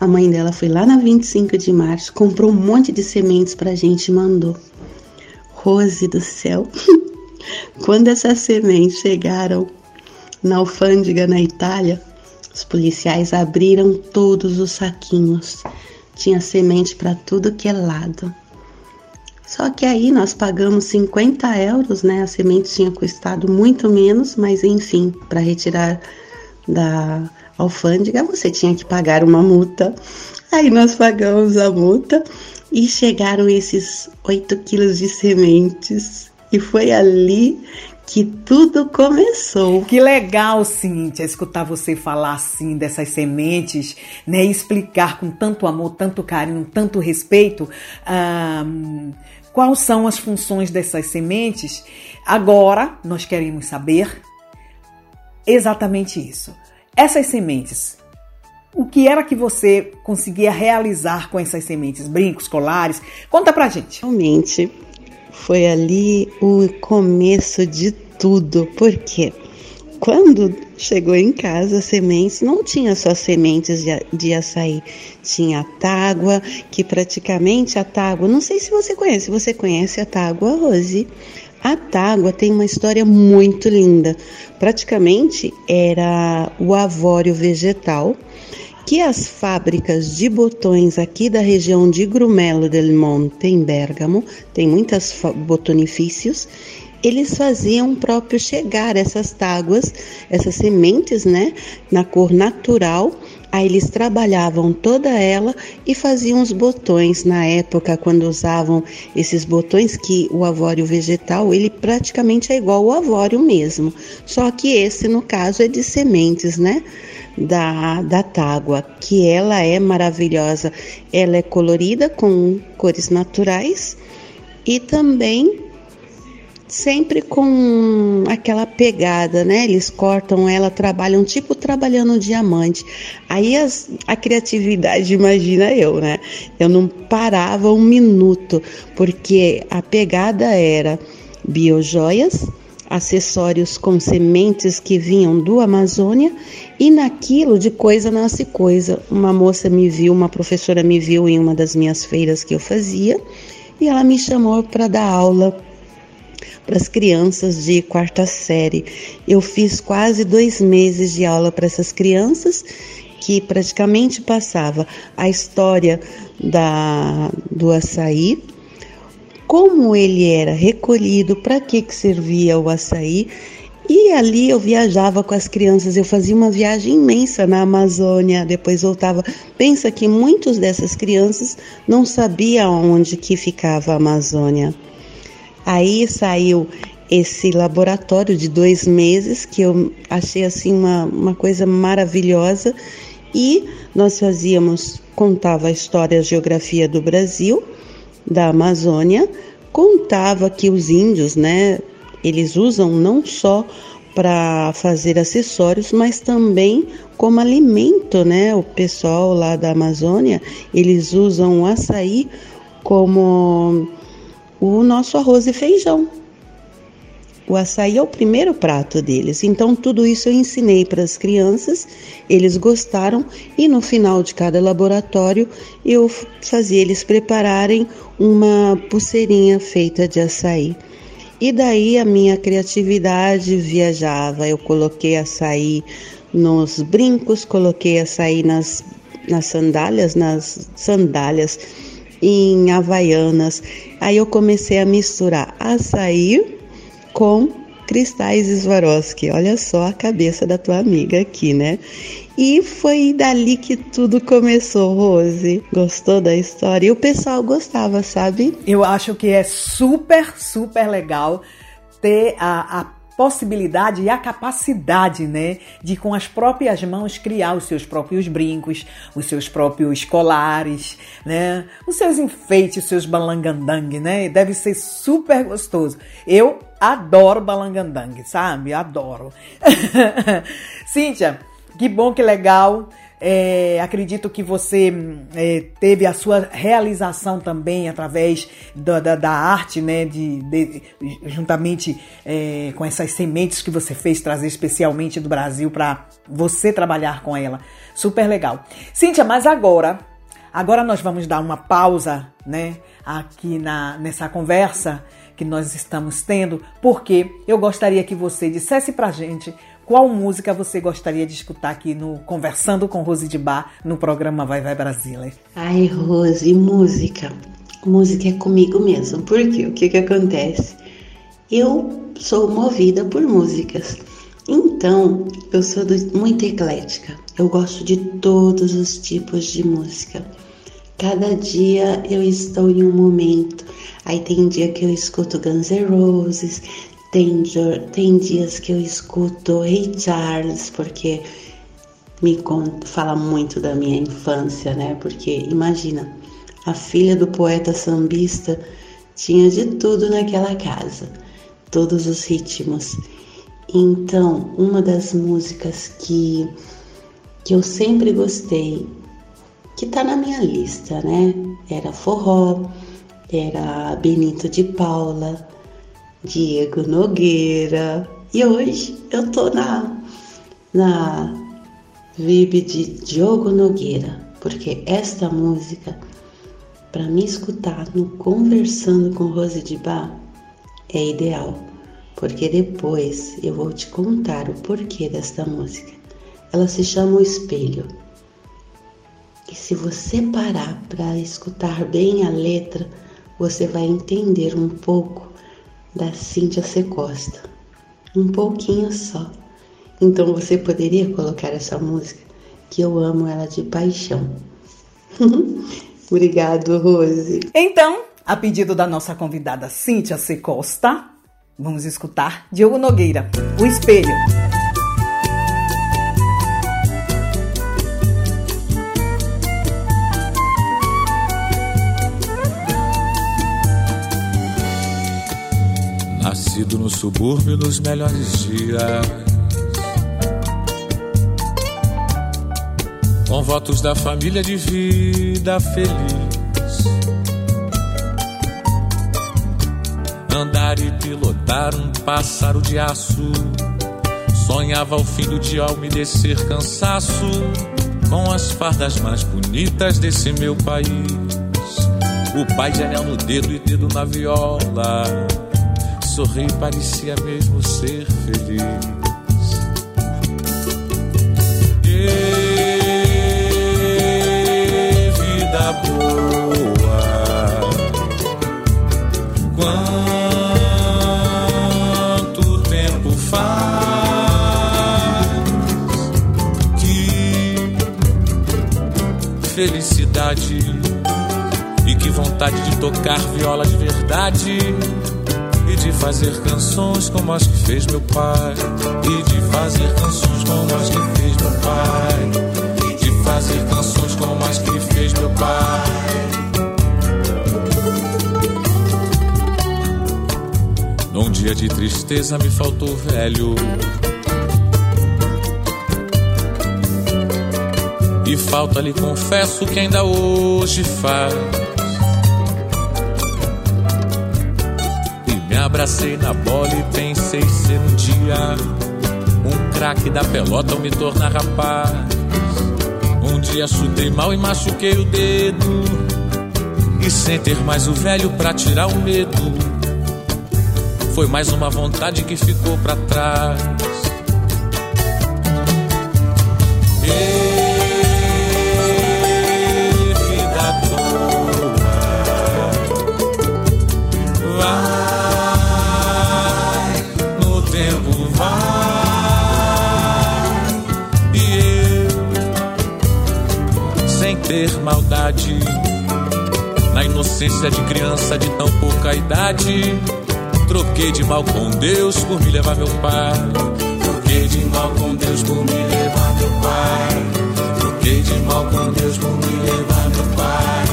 A mãe dela foi lá na 25 de março, comprou um monte de sementes pra gente e mandou. Rose do céu. Quando essas sementes chegaram na alfândega na Itália, os policiais abriram todos os saquinhos. Tinha semente para tudo que é lado. Só que aí nós pagamos 50 euros, né? A semente tinha custado muito menos, mas enfim, para retirar da alfândega você tinha que pagar uma multa. Aí nós pagamos a multa e chegaram esses 8 quilos de sementes e foi ali que tudo começou. Que legal, Cíntia, escutar você falar assim dessas sementes, né? Explicar com tanto amor, tanto carinho, tanto respeito um, quais são as funções dessas sementes. Agora nós queremos saber exatamente isso. Essas sementes, o que era que você conseguia realizar com essas sementes? Brincos, colares? Conta pra gente. Realmente, foi ali o começo de tudo, porque quando chegou em casa, sementes, não tinha só sementes de, de açaí, tinha tágua, que praticamente a tágua, não sei se você conhece, você conhece a tágua, Rose? A tágua tem uma história muito linda. Praticamente era o avório vegetal que as fábricas de botões aqui da região de Grumello del Monte, em Bergamo, tem muitas botonifícios, eles faziam próprio chegar essas táguas, essas sementes, né, na cor natural. Aí eles trabalhavam toda ela e faziam os botões na época quando usavam esses botões que o avório vegetal, ele praticamente é igual ao avório mesmo, só que esse no caso é de sementes, né? da, da tágua, que ela é maravilhosa. Ela é colorida com cores naturais e também sempre com aquela pegada, né? Eles cortam ela, trabalham tipo trabalhando diamante. Aí as, a criatividade, imagina eu, né? Eu não parava um minuto, porque a pegada era biojoias, acessórios com sementes que vinham do Amazônia e naquilo de coisa nasce coisa. Uma moça me viu, uma professora me viu em uma das minhas feiras que eu fazia e ela me chamou para dar aula para as crianças de quarta série. Eu fiz quase dois meses de aula para essas crianças que praticamente passava a história da, do açaí, como ele era recolhido, para que, que servia o açaí. E ali eu viajava com as crianças, eu fazia uma viagem imensa na Amazônia, depois voltava. Pensa que muitos dessas crianças não sabiam onde que ficava a Amazônia. Aí saiu esse laboratório de dois meses que eu achei assim uma, uma coisa maravilhosa e nós fazíamos contava a história a geografia do Brasil da Amazônia, contava que os índios, né, eles usam não só para fazer acessórios, mas também como alimento, né? O pessoal lá da Amazônia, eles usam o açaí como o nosso arroz e feijão. O açaí é o primeiro prato deles. Então, tudo isso eu ensinei para as crianças, eles gostaram e no final de cada laboratório eu fazia eles prepararem uma pulseirinha feita de açaí. E daí a minha criatividade viajava. Eu coloquei açaí nos brincos, coloquei açaí nas, nas sandálias, nas sandálias em havaianas. Aí eu comecei a misturar açaí com cristais Swarovski. Olha só a cabeça da tua amiga aqui, né? E foi dali que tudo começou, Rose. Gostou da história? E o pessoal gostava, sabe? Eu acho que é super, super legal ter a, a possibilidade e a capacidade, né, de com as próprias mãos criar os seus próprios brincos, os seus próprios colares, né, os seus enfeites, os seus balangandang, né? Deve ser super gostoso. Eu adoro balangandang, sabe? Adoro. Cíntia, que bom, que legal. É, acredito que você é, teve a sua realização também através da, da, da arte, né? De, de juntamente é, com essas sementes que você fez trazer especialmente do Brasil para você trabalhar com ela. Super legal. Cíntia, mas agora, agora nós vamos dar uma pausa, né? Aqui na, nessa conversa que nós estamos tendo, porque eu gostaria que você dissesse pra gente qual música você gostaria de escutar aqui no Conversando com Rose de Bar no programa Vai Vai Brasília? Ai, Rose, música. Música é comigo mesmo. Por quê? O que que acontece? Eu sou movida por músicas. Então, eu sou muito eclética. Eu gosto de todos os tipos de música. Cada dia eu estou em um momento. Aí tem dia que eu escuto Guns N' Roses, tem, tem dias que eu escuto Ray Charles, porque me conta, fala muito da minha infância, né? Porque imagina, a filha do poeta sambista tinha de tudo naquela casa, todos os ritmos. Então, uma das músicas que, que eu sempre gostei, que tá na minha lista, né? Era forró, era Benito de Paula, Diego Nogueira. E hoje eu tô na, na vibe de Diogo Nogueira, porque esta música, para me escutar no Conversando com Rose de Bar, é ideal, porque depois eu vou te contar o porquê desta música. Ela se chama O Espelho. E se você parar para escutar bem a letra, você vai entender um pouco da Cíntia C. Costa. Um pouquinho só. Então você poderia colocar essa música, que eu amo ela de paixão. Obrigado, Rose. Então, a pedido da nossa convidada Cíntia C. Costa, vamos escutar Diogo Nogueira, O Espelho. Nascido no subúrbio nos melhores dias. Com votos da família de vida feliz. Andar e pilotar um pássaro de aço. Sonhava ao fim do dia umedecer cansaço com as fardas mais bonitas desse meu país. O pai anel no dedo e dedo na viola. Sorrir parecia mesmo ser feliz. E vida boa. Quanto tempo faz que felicidade e que vontade de tocar viola de verdade de fazer canções como as que fez meu pai. E de fazer canções como as que fez meu pai. E de fazer canções como as que fez meu pai. Num dia de tristeza me faltou velho. E falta lhe confesso que ainda hoje faz abracei na bola e pensei ser um dia Um craque da pelota ou me tornar rapaz. Um dia chutei mal e machuquei o dedo. E sem ter mais o velho pra tirar o medo. Foi mais uma vontade que ficou pra trás. Maldade. Na inocência de criança de tão pouca idade Troquei de mal com Deus por me levar meu pai. Troquei de mal com Deus por me levar meu pai. Troquei de mal com Deus por me levar meu pai.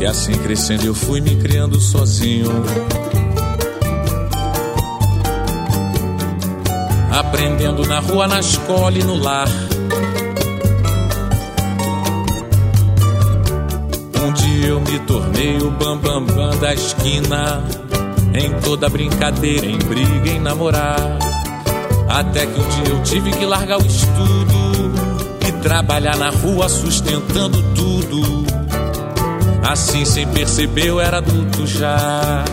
E assim crescendo eu fui me criando sozinho. Aprendendo na rua, na escola e no lar. eu me tornei o bambambam bam, bam da esquina. Em toda brincadeira, em briga, em namorar. Até que um dia eu tive que largar o estudo e trabalhar na rua sustentando tudo. Assim, sem perceber, eu era adulto já.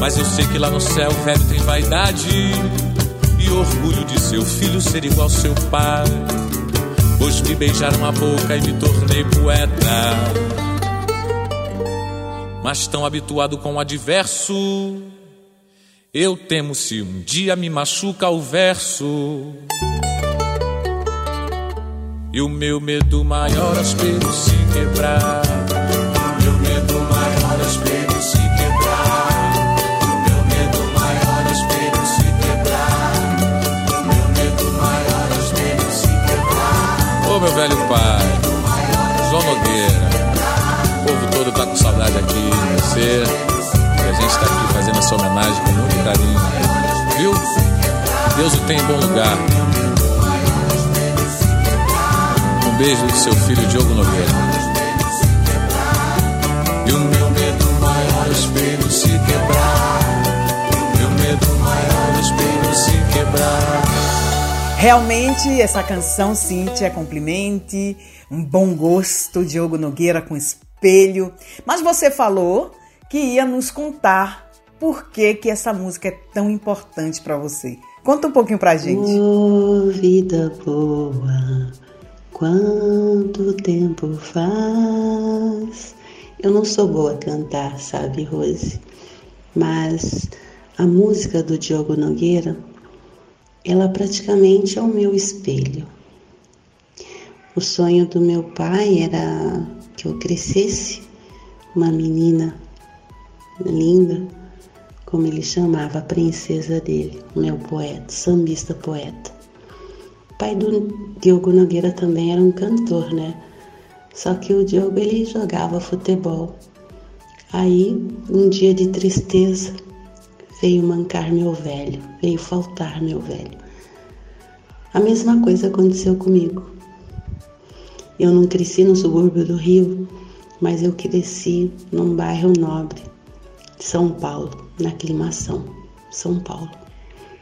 Mas eu sei que lá no céu o velho tem vaidade e orgulho de seu filho ser igual seu pai. Pois me beijaram a boca e me tornei poeta. Mas tão habituado com o adverso, eu temo se um dia me machuca o verso. E o meu medo maior o espelho se quebrar. Essa homenagem com muito carinho. Viu? Deus o tem em bom lugar. Um beijo do seu filho Diogo Nogueira. E o meu medo maior é o espelho se quebrar. Meu medo maior é o espelho se quebrar. Realmente, essa canção, Cíntia, complimente, um bom gosto, Diogo Nogueira com espelho. Mas você falou que ia nos contar por que, que essa música é tão importante para você. Conta um pouquinho pra gente. Oh, vida boa, quanto tempo faz. Eu não sou boa a cantar, sabe, Rose? Mas a música do Diogo Nogueira ela praticamente é o meu espelho. O sonho do meu pai era que eu crescesse uma menina linda, como ele chamava a princesa dele, meu poeta, sambista poeta. Pai do Diogo Nogueira também era um cantor, né? Só que o Diogo ele jogava futebol. Aí, um dia de tristeza, veio mancar meu velho, veio faltar meu velho. A mesma coisa aconteceu comigo. Eu não cresci no subúrbio do Rio, mas eu cresci num bairro nobre, São Paulo, na aclimação, São Paulo.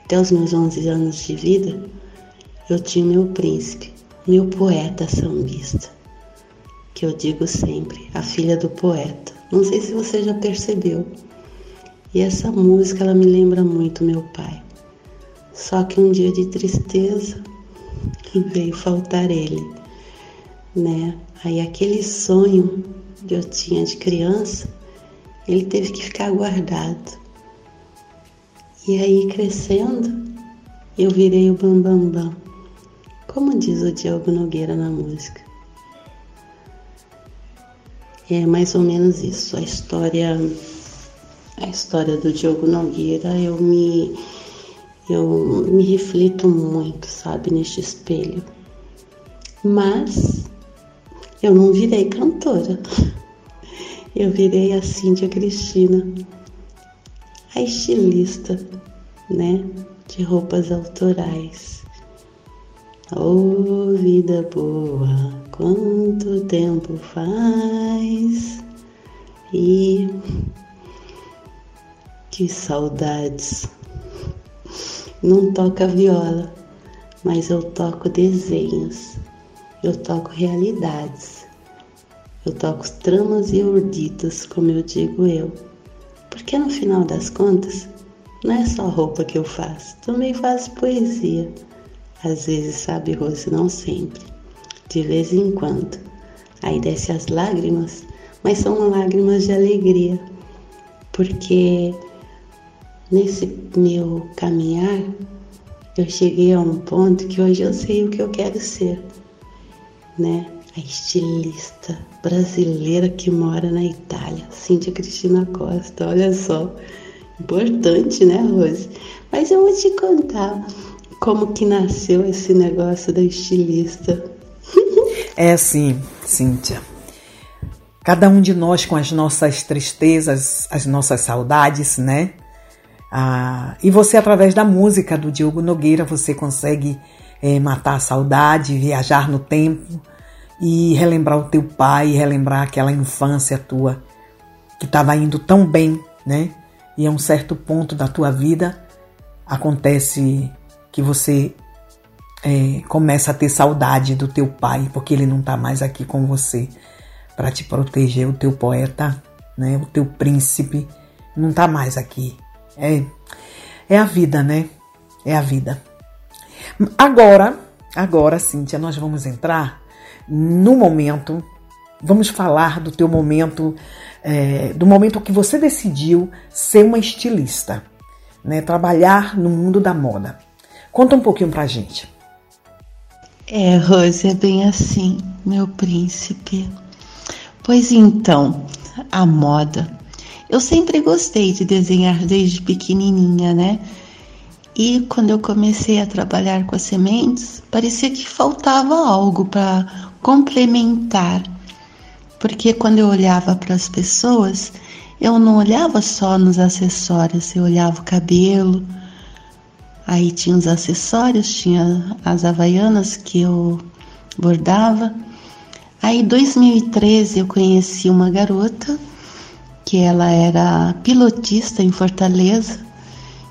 Até os meus 11 anos de vida, eu tinha meu príncipe, meu poeta sambista, que eu digo sempre, a filha do poeta. Não sei se você já percebeu. E essa música ela me lembra muito meu pai. Só que um dia de tristeza veio faltar ele né? Aí aquele sonho que eu tinha de criança, ele teve que ficar guardado. E aí crescendo, eu virei o bambambam, bam, bam, como diz o Diogo Nogueira na música. É mais ou menos isso, a história a história do Diogo Nogueira, eu me eu me reflito muito, sabe, neste espelho. Mas eu não virei cantora. Eu virei a Cíntia Cristina, a estilista, né? De roupas autorais. Oh, vida boa, quanto tempo faz e que saudades. Não toca viola, mas eu toco desenhos, eu toco realidades. Eu toco tramas e urditas, como eu digo eu. Porque no final das contas, não é só roupa que eu faço, também faço poesia. Às vezes, sabe, Rose, não sempre. De vez em quando. Aí desce as lágrimas, mas são lágrimas de alegria. Porque nesse meu caminhar, eu cheguei a um ponto que hoje eu sei o que eu quero ser, né? A estilista brasileira que mora na Itália, Cíntia Cristina Costa. Olha só, importante, né, Rose? Mas eu vou te contar como que nasceu esse negócio da estilista. é assim, Cíntia. Cada um de nós com as nossas tristezas, as nossas saudades, né? Ah, e você, através da música do Diogo Nogueira, você consegue é, matar a saudade, viajar no tempo e relembrar o teu pai, relembrar aquela infância tua que estava indo tão bem, né? E a um certo ponto da tua vida acontece que você é, começa a ter saudade do teu pai, porque ele não está mais aqui com você para te proteger, o teu poeta, né? O teu príncipe não está mais aqui. É, é a vida, né? É a vida. Agora, agora, Cíntia, nós vamos entrar no momento, vamos falar do teu momento, é, do momento que você decidiu ser uma estilista, né? Trabalhar no mundo da moda. Conta um pouquinho pra gente. É, Rose, é bem assim, meu príncipe. Pois então, a moda. Eu sempre gostei de desenhar desde pequenininha, né? E quando eu comecei a trabalhar com as sementes, parecia que faltava algo para complementar. Porque quando eu olhava para as pessoas, eu não olhava só nos acessórios, eu olhava o cabelo, aí tinha os acessórios, tinha as havaianas que eu bordava. Aí em 2013 eu conheci uma garota que ela era pilotista em Fortaleza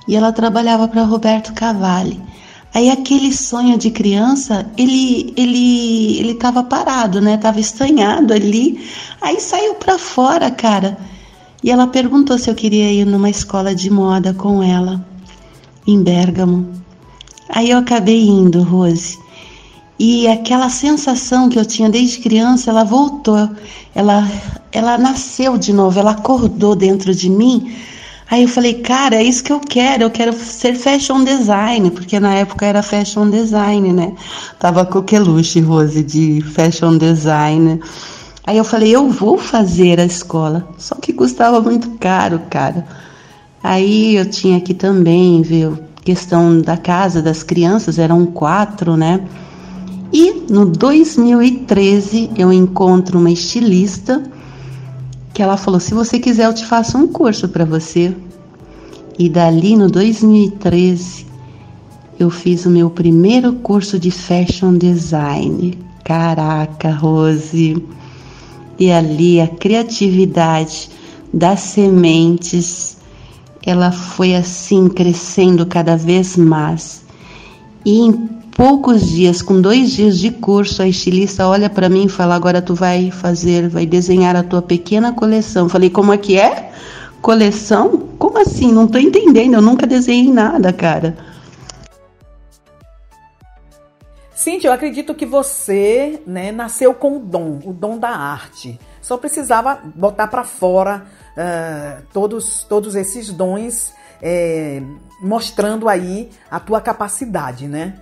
e ela trabalhava para Roberto Cavalli. Aí aquele sonho de criança, ele ele ele tava parado, né? Tava estanhado ali. Aí saiu para fora, cara. E ela perguntou se eu queria ir numa escola de moda com ela em Bergamo. Aí eu acabei indo, Rose. E aquela sensação que eu tinha desde criança, ela voltou. Ela ela nasceu de novo, ela acordou dentro de mim Aí eu falei, cara, é isso que eu quero, eu quero ser fashion design, porque na época era fashion design, né? Tava coqueluche, Rose, de fashion design. Aí eu falei, eu vou fazer a escola, só que custava muito caro, cara. Aí eu tinha que também ver questão da casa das crianças, eram quatro, né? E no 2013 eu encontro uma estilista que ela falou: se você quiser, eu te faço um curso para você. E dali no 2013 eu fiz o meu primeiro curso de fashion design. Caraca, Rose! E ali a criatividade das sementes, ela foi assim crescendo cada vez mais. E em poucos dias, com dois dias de curso, a estilista olha para mim e fala: agora tu vai fazer, vai desenhar a tua pequena coleção. Falei: como é que é? Coleção? Como assim? Não tô entendendo. Eu nunca desenhei nada, cara. Cintia, eu acredito que você né, nasceu com o dom, o dom da arte. Só precisava botar para fora uh, todos, todos esses dons, é, mostrando aí a tua capacidade, né?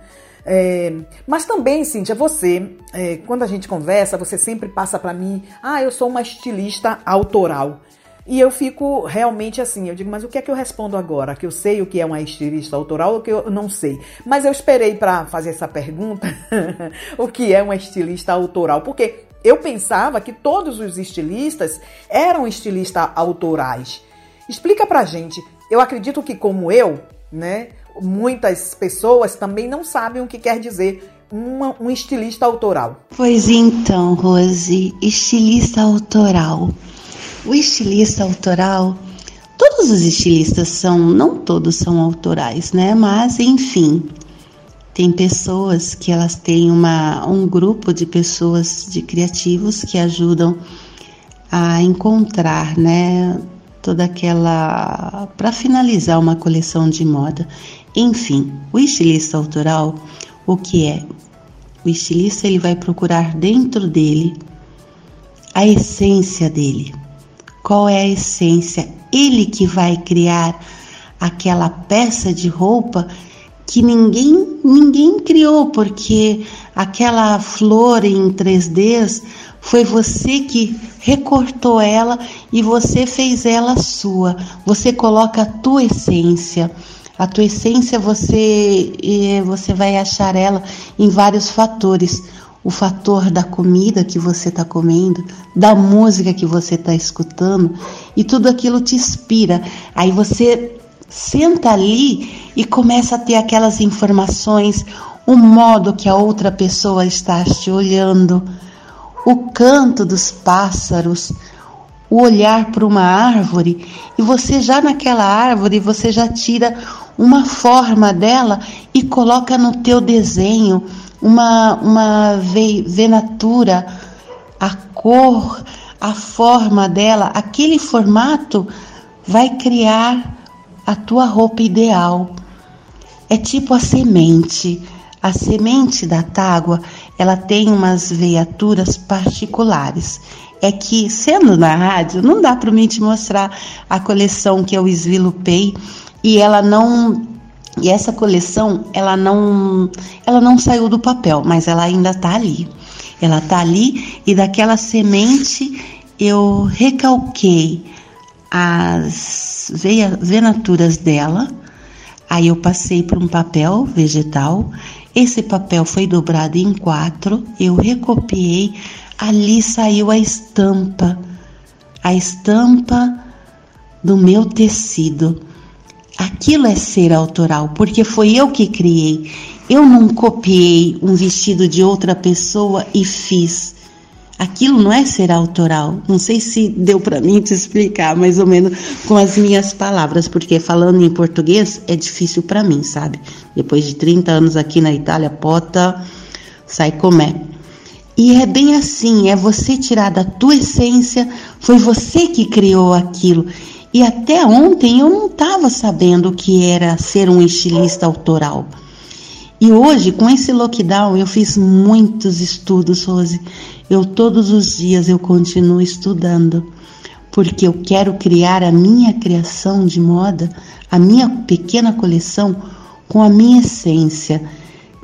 É, mas também, Cíntia, você, é, quando a gente conversa, você sempre passa para mim, ah, eu sou uma estilista autoral. E eu fico realmente assim, eu digo, mas o que é que eu respondo agora? Que eu sei o que é uma estilista autoral ou que eu não sei? Mas eu esperei para fazer essa pergunta, o que é uma estilista autoral? Porque eu pensava que todos os estilistas eram estilistas autorais. Explica pra gente. Eu acredito que como eu, né, muitas pessoas também não sabem o que quer dizer uma, um estilista autoral. Pois então, Rose, estilista autoral. O estilista autoral, todos os estilistas são, não todos são autorais, né? Mas enfim, tem pessoas que elas têm uma, um grupo de pessoas, de criativos que ajudam a encontrar, né? Toda aquela. para finalizar uma coleção de moda. Enfim, o estilista autoral, o que é? O estilista ele vai procurar dentro dele a essência dele. Qual é a essência? Ele que vai criar aquela peça de roupa que ninguém ninguém criou, porque aquela flor em 3Ds foi você que recortou ela e você fez ela sua. Você coloca a tua essência. A tua essência você você vai achar ela em vários fatores. O fator da comida que você está comendo, da música que você está escutando, e tudo aquilo te inspira. Aí você senta ali e começa a ter aquelas informações, o modo que a outra pessoa está te olhando, o canto dos pássaros, o olhar para uma árvore e você já naquela árvore você já tira uma forma dela e coloca no teu desenho uma, uma venatura, a cor, a forma dela, aquele formato vai criar a tua roupa ideal. É tipo a semente. A semente da tágua, ela tem umas veiaturas particulares. É que, sendo na rádio, não dá para mim te mostrar a coleção que eu esvilupei e ela não e essa coleção ela não ela não saiu do papel, mas ela ainda está ali. Ela está ali e daquela semente eu recalquei as venaturas dela. Aí eu passei para um papel vegetal. Esse papel foi dobrado em quatro. Eu recopiei. Ali saiu a estampa, a estampa do meu tecido. Aquilo é ser autoral, porque foi eu que criei. Eu não copiei um vestido de outra pessoa e fiz. Aquilo não é ser autoral. Não sei se deu para mim te explicar mais ou menos com as minhas palavras, porque falando em português é difícil para mim, sabe? Depois de 30 anos aqui na Itália, pota sai comé. E é bem assim, é você tirar da tua essência, foi você que criou aquilo. E até ontem eu não estava sabendo o que era ser um estilista autoral. E hoje, com esse lockdown, eu fiz muitos estudos, Rose. Eu todos os dias eu continuo estudando, porque eu quero criar a minha criação de moda, a minha pequena coleção com a minha essência,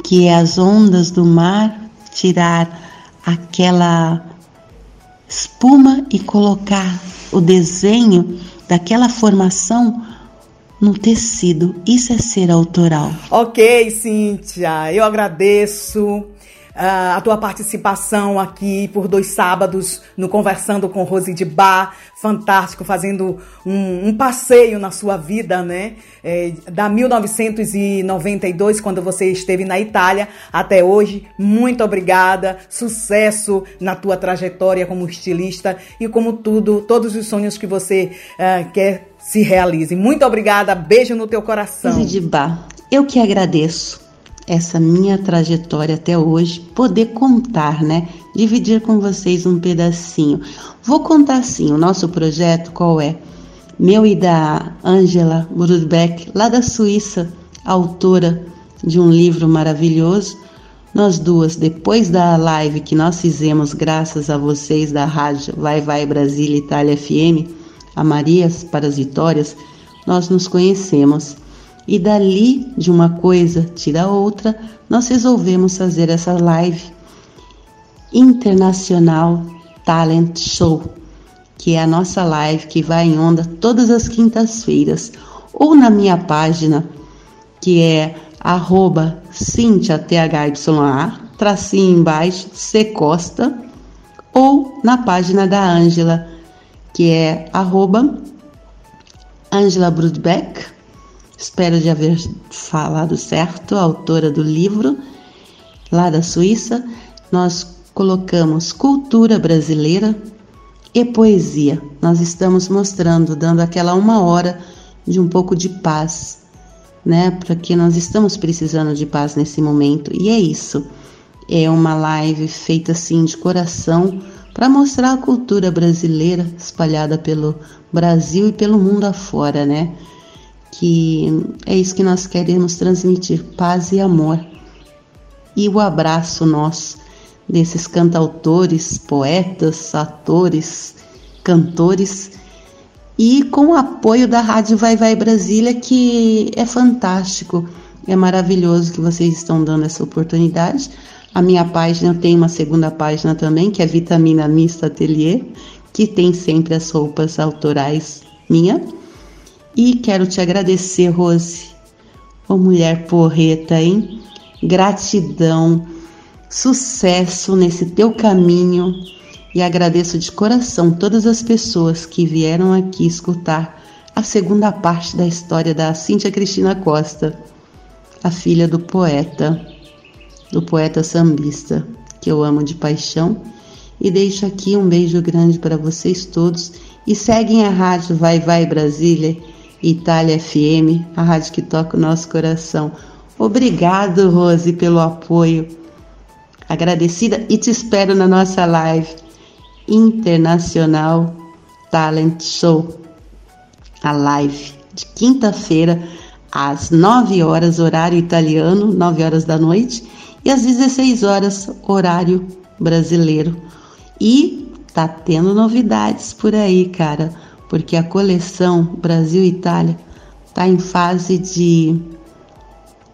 que é as ondas do mar, tirar aquela espuma e colocar o desenho daquela formação no tecido. Isso é ser autoral. Ok, Cíntia, eu agradeço ah, a tua participação aqui por dois sábados no Conversando com Rose de Bar. Fantástico, fazendo um, um passeio na sua vida, né? É, da 1992, quando você esteve na Itália, até hoje. Muito obrigada. Sucesso na tua trajetória como estilista e como tudo, todos os sonhos que você uh, quer se realizem. Muito obrigada. Beijo no teu coração. Rose de Bar, eu que agradeço essa minha trajetória até hoje, poder contar, né? Dividir com vocês um pedacinho. Vou contar assim, o nosso projeto qual é? Meu e da Angela Brudbeck, lá da Suíça, autora de um livro maravilhoso. Nós duas, depois da live que nós fizemos, graças a vocês da rádio Vai Vai Brasília Itália FM, a Marias para as Vitórias, nós nos conhecemos. E dali, de uma coisa tira outra, nós resolvemos fazer essa live internacional Talent Show, que é a nossa live que vai em onda todas as quintas-feiras, ou na minha página, que é arroba tracinho embaixo, C Costa, ou na página da Ângela, que é arroba Angela Brudbeck, Espero de haver falado certo, autora do livro, lá da Suíça. Nós colocamos cultura brasileira e poesia. Nós estamos mostrando, dando aquela uma hora de um pouco de paz, né? Porque nós estamos precisando de paz nesse momento. E é isso. É uma live feita assim de coração para mostrar a cultura brasileira espalhada pelo Brasil e pelo mundo afora, né? Que é isso que nós queremos transmitir: paz e amor. E o abraço nosso desses cantautores, poetas, atores, cantores e com o apoio da Rádio Vai Vai Brasília, que é fantástico, é maravilhoso que vocês estão dando essa oportunidade. A minha página tem uma segunda página também, que é Vitamina Mista Atelier, que tem sempre as roupas autorais minha. E quero te agradecer, Rose. Ô mulher porreta, hein? Gratidão, sucesso nesse teu caminho e agradeço de coração todas as pessoas que vieram aqui escutar a segunda parte da história da Cíntia Cristina Costa, a filha do poeta, do poeta sambista, que eu amo de paixão. E deixo aqui um beijo grande para vocês todos e seguem a rádio Vai Vai Brasília Itália FM, a rádio que toca o nosso coração. Obrigado, Rose, pelo apoio. Agradecida e te espero na nossa live Internacional Talent Show. A live de quinta-feira às 9 horas horário italiano, 9 horas da noite, e às 16 horas horário brasileiro. E tá tendo novidades por aí, cara porque a coleção Brasil Itália está em fase de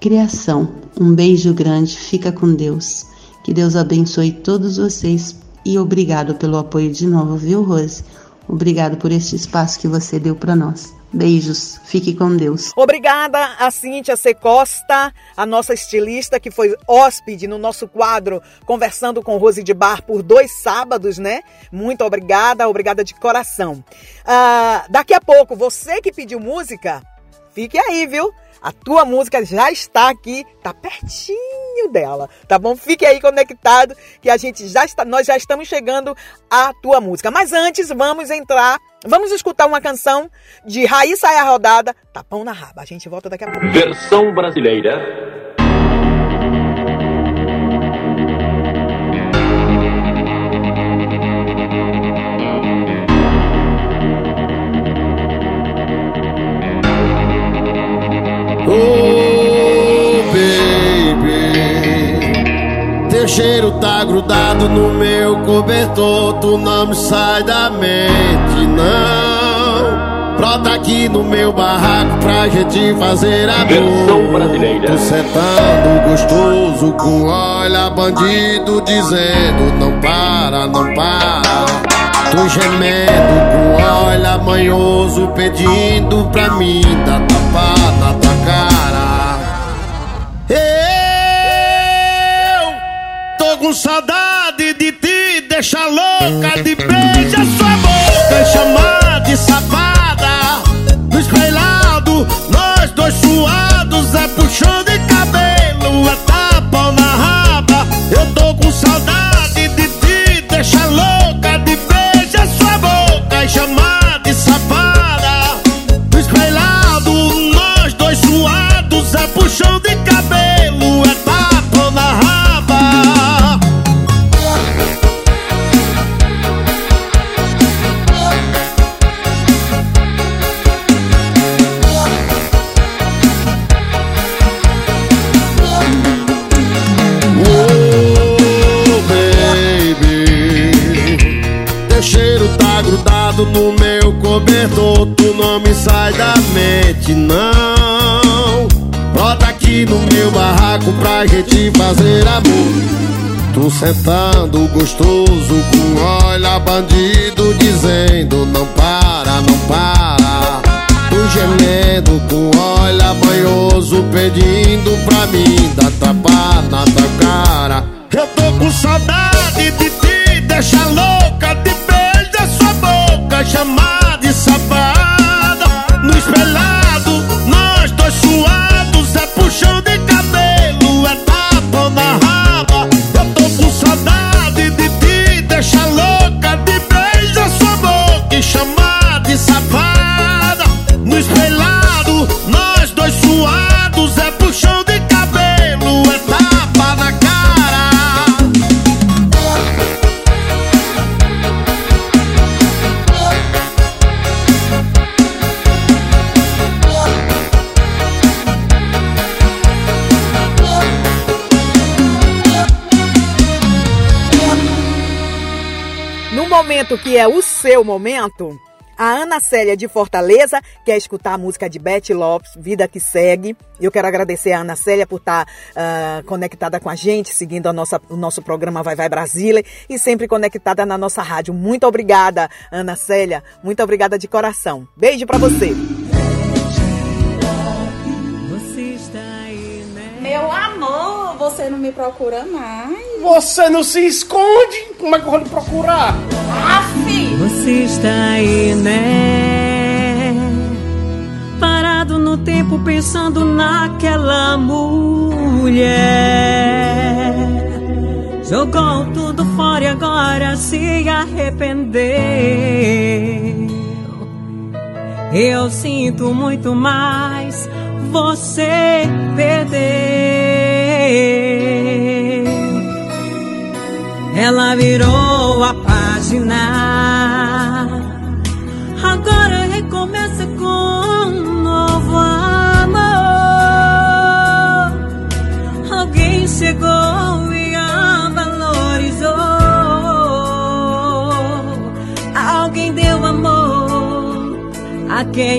criação. Um beijo grande, fica com Deus. Que Deus abençoe todos vocês e obrigado pelo apoio de novo, viu, Rose? Obrigado por este espaço que você deu para nós. Beijos, fique com Deus. Obrigada a Cíntia C. Costa, a nossa estilista que foi hóspede no nosso quadro Conversando com Rose de Bar por dois sábados, né? Muito obrigada, obrigada de coração. Uh, daqui a pouco, você que pediu música, fique aí, viu? A tua música já está aqui, tá pertinho dela, tá bom? Fique aí conectado que a gente já está, nós já estamos chegando à tua música. Mas antes, vamos entrar, vamos escutar uma canção de Raíssa e a Rodada, Tapão na Raba. A gente volta daqui a pouco. Versão brasileira cheiro tá grudado no meu cobertor, tu não me sai da mente, não. Brota aqui no meu barraco pra gente fazer amor. Versão brasileira. Tô sentando gostoso com olha bandido dizendo não para, não para. Tô gemendo com olha manhoso pedindo pra mim te deixar louca de beijar não. Brota aqui no meu barraco pra gente fazer amor. Tu sentando gostoso com olha bandido Dizendo não para, não para. Tu gemendo com olha banhoso Pedindo pra mim dar tapa na tua cara. Eu tô com saudade de te deixar louca De beijar sua boca, chamar tapa na momento que é o seu momento, a Ana Célia de Fortaleza quer escutar a música de Beth Lopes, Vida que Segue. Eu quero agradecer a Ana Célia por estar ah, conectada com a gente, seguindo a nossa, o nosso programa Vai Vai Brasília e sempre conectada na nossa rádio. Muito obrigada, Ana Célia. Muito obrigada de coração. Beijo pra você. Meu amor, você não me procura mais? Você não se esconde? Como é que eu vou lhe procurar? Aff! Você está aí, né? Parado no tempo pensando naquela mulher. Jogou tudo fora e agora se arrependeu. Eu sinto muito mais, você perdeu. Ela virou a página. Agora recomeça com a quem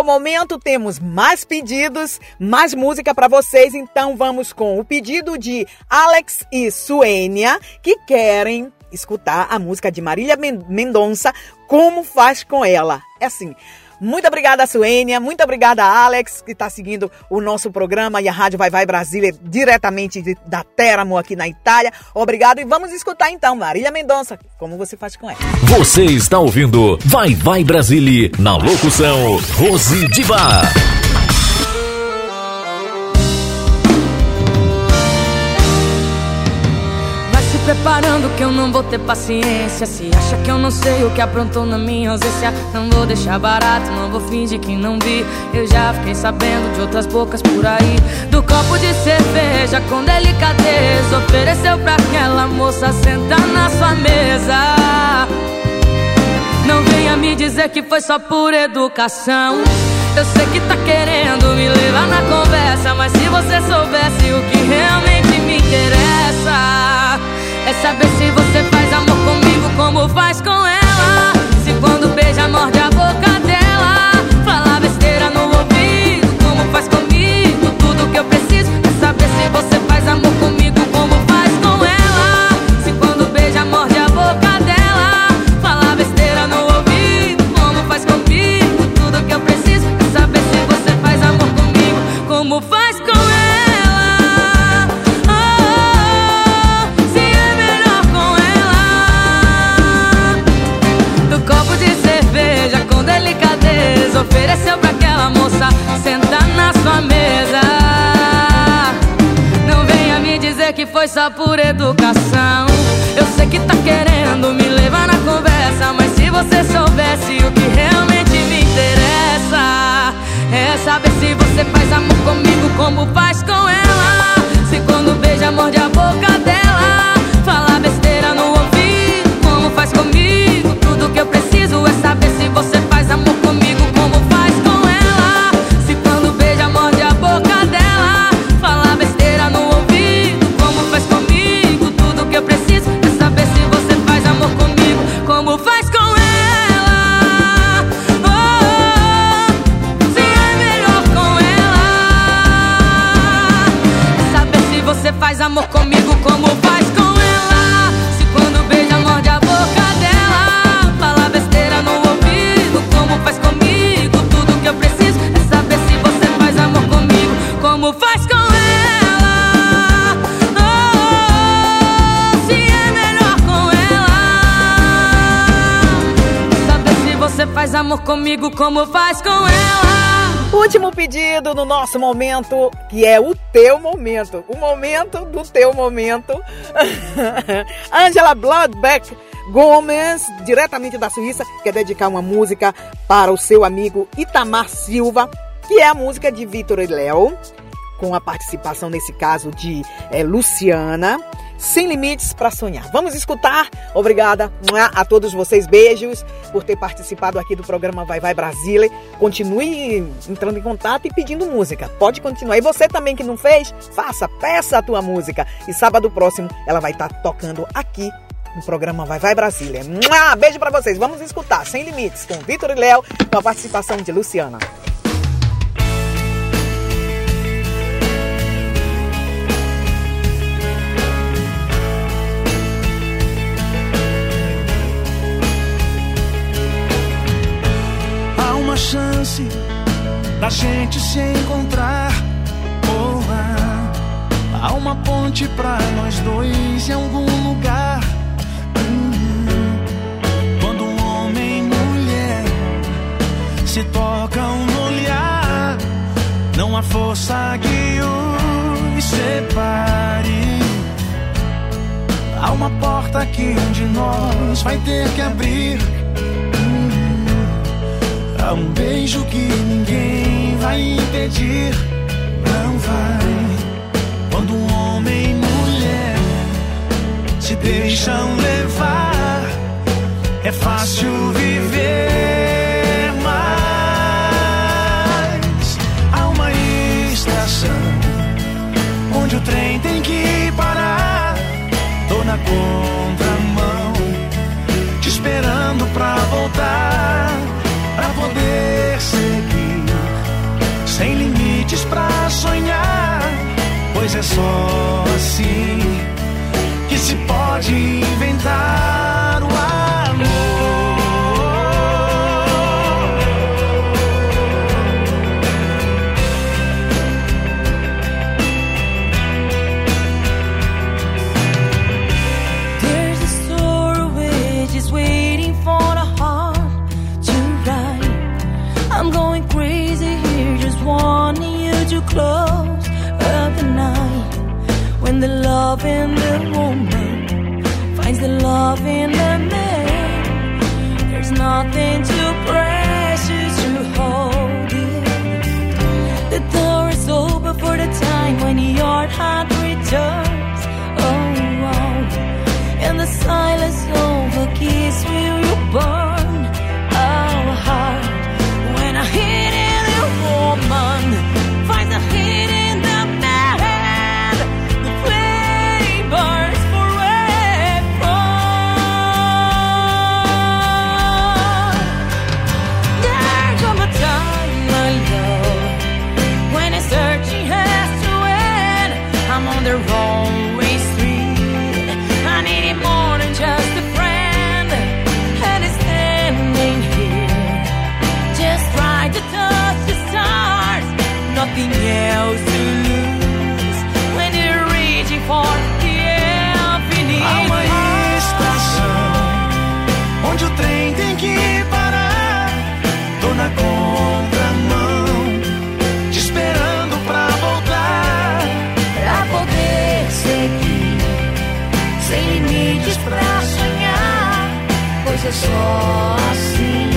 seu momento temos mais pedidos, mais música para vocês, então vamos com o pedido de Alex e Suênia, que querem escutar a música de Marília Mendonça, Como Faz Com Ela. É assim, muito obrigada, Suênia. Muito obrigada, Alex, que está seguindo o nosso programa e a Rádio Vai Vai Brasília, diretamente de, da Teramo, aqui na Itália. Obrigado e vamos escutar então Marília Mendonça, como você faz com ela. Você está ouvindo Vai Vai Brasília, na locução Rose Diva. Preparando que eu não vou ter paciência. Se acha que eu não sei o que aprontou na minha ausência Não vou deixar barato, não vou fingir que não vi. Eu já fiquei sabendo de outras bocas por aí. Do copo de cerveja com delicadeza Ofereceu pra aquela moça sentar na sua mesa. Não venha me dizer que foi só por educação. Eu sei que tá querendo me levar na conversa Mas se você soubesse o que realmente me interessa é saber se você faz amor comigo como faz com ela dizer No nosso momento, que é o teu momento. O momento do teu momento. Angela Bloodback Gomes, diretamente da Suíça, quer dedicar uma música para o seu amigo Itamar Silva, que é a música de Vitor e Léo, com a participação, nesse caso, de eh, Luciana. Sem limites para sonhar. Vamos escutar. Obrigada a todos vocês. Beijos por ter participado aqui do programa Vai Vai Brasília. Continue entrando em contato e pedindo música. Pode continuar. E você também que não fez, faça, peça a tua música. E sábado próximo ela vai estar tocando aqui no programa Vai Vai Brasília. Beijo para vocês. Vamos escutar Sem Limites com Vitor e Léo, com a participação de Luciana. Chance da gente se encontrar. Oh, há, uma ponte pra nós dois em algum lugar. Hum, Quando um homem e mulher se tocam no olhar, não há força que os separe. Há uma porta que um de nós vai ter que abrir. Um beijo que ninguém vai impedir. Não vai. Quando um homem e mulher se deixam levar, é fácil viver. Sonhar, pois é só assim que se pode inventar yours, oh, oh. In the silence só assim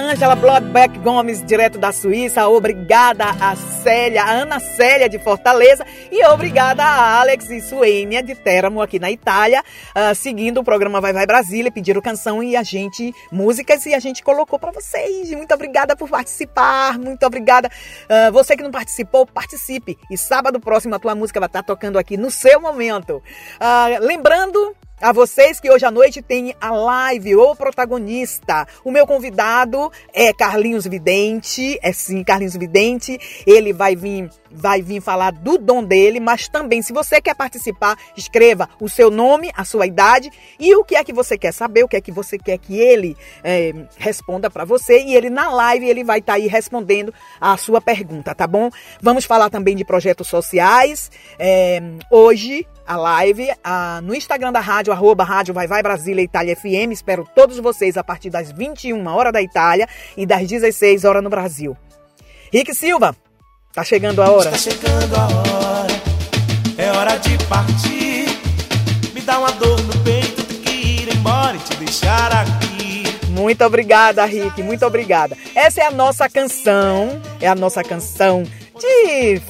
Ângela Bloodback Gomes, direto da Suíça. Obrigada a Célia, a Ana Célia de Fortaleza. E obrigada a Alex e Suênia de Teramo, aqui na Itália, ah, seguindo o programa Vai Vai Brasília. Pediram canção e a gente, músicas, e a gente colocou para vocês. Muito obrigada por participar. Muito obrigada. Ah, você que não participou, participe. E sábado próximo a tua música vai estar tocando aqui no seu momento. Ah, lembrando a vocês que hoje à noite tem a live, o protagonista. O meu convidado é Carlinhos Vidente, é sim, Carlinhos Vidente. Ele vai vir, vai vir falar do dom dele, mas também, se você quer participar, escreva o seu nome, a sua idade e o que é que você quer saber, o que é que você quer que ele é, responda para você. E ele na live ele vai estar aí respondendo a sua pergunta, tá bom? Vamos falar também de projetos sociais. É, hoje a live ah, no Instagram da rádio, arroba rádio Vai Vai Brasília Itália FM. Espero todos vocês a partir das 21 horas da Itália e das 16 horas no Brasil. Rick Silva, tá chegando a hora. Tá chegando a hora, é hora de partir. Me dá uma dor no peito, que ir embora e te deixar aqui. Muito obrigada, Rick, muito obrigada. Essa é a nossa canção, é a nossa canção de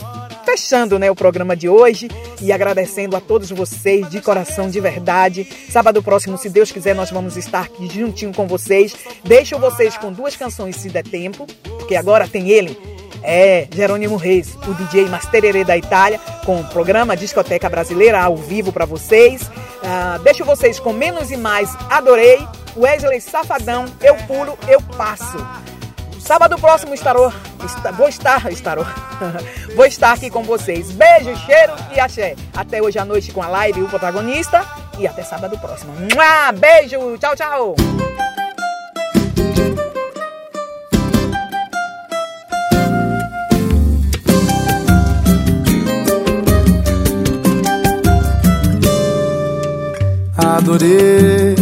fechando né, o programa de hoje e agradecendo a todos vocês de coração, de verdade. Sábado próximo, se Deus quiser, nós vamos estar aqui juntinho com vocês. Deixo vocês com duas canções, se der tempo, porque agora tem ele. É, Jerônimo Reis, o DJ Mastererê da Itália, com o programa Discoteca Brasileira ao vivo para vocês. Ah, deixo vocês com Menos e Mais, Adorei. Wesley Safadão, Eu Pulo, Eu Passo. Sábado próximo estarou, esta- vou estar, estarou, vou estar aqui com vocês. Beijo, cheiro e axé. Até hoje à noite com a live, o protagonista. E até sábado próximo. Mua! Beijo, tchau, tchau. Adorei,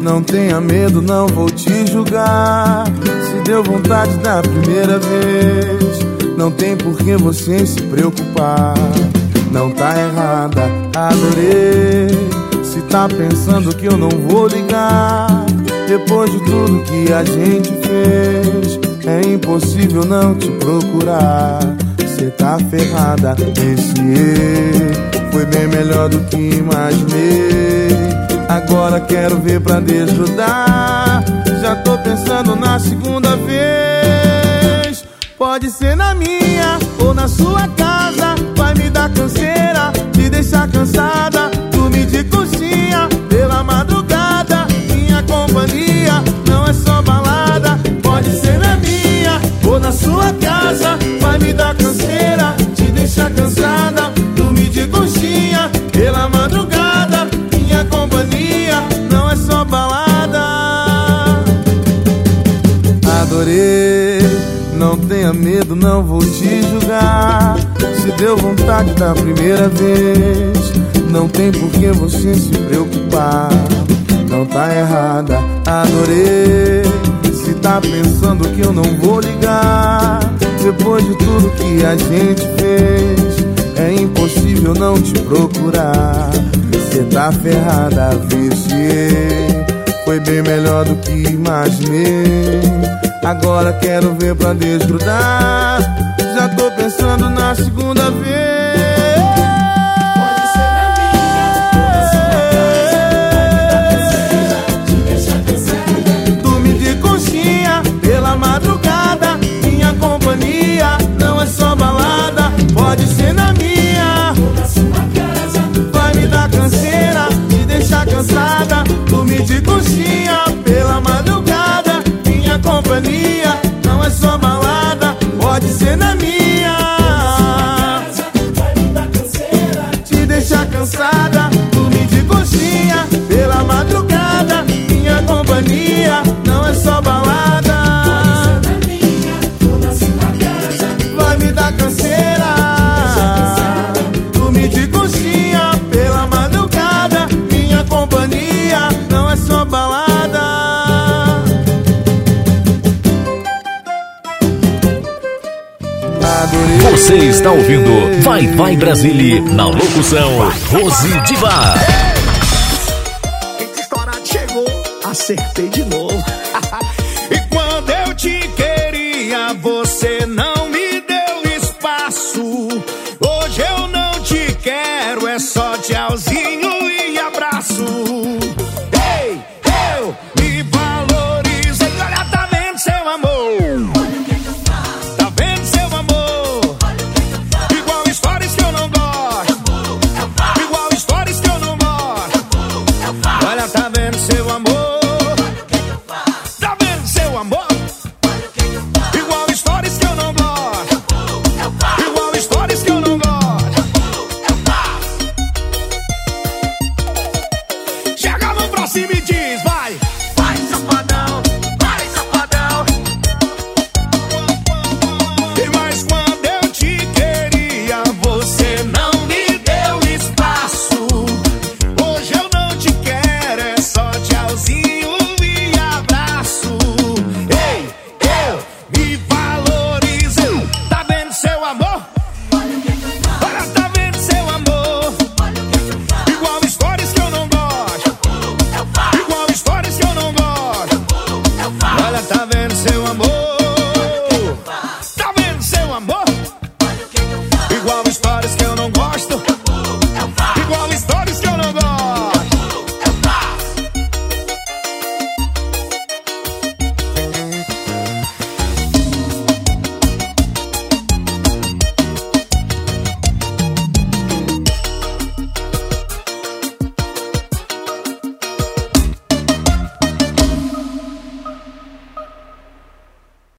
não tenha medo, não vou te julgar. Se deu vontade da primeira vez, não tem por que você se preocupar. Não tá errada, adorei. Se tá pensando que eu não vou ligar, depois de tudo que a gente fez, é impossível não te procurar. Cê tá ferrada, esse erro foi bem melhor do que imaginei. Agora quero ver pra desgrudar. Já tô pensando na segunda vez. Pode ser na minha ou na sua casa. Vai me dar canseira, te deixar cansada. Dormir de coxinha pela madrugada. Minha companhia não é só balada. Pode ser na minha ou na sua casa. Vai me dar canseira, te deixar cansada. Dormir de coxinha pela madrugada. Adorei, não tenha medo, não vou te julgar. Se deu vontade da primeira vez, não tem por que você se preocupar. Não tá errada, adorei. Se tá pensando que eu não vou ligar, depois de tudo que a gente fez, é impossível não te procurar. Cê tá ferrada, viciei. Foi bem melhor do que imaginei. Agora quero ver pra desgrudar. Já tô pensando na segunda vez. Pode ser na minha. Você está ouvindo Vai Vai Brasília na locução Rose Diva.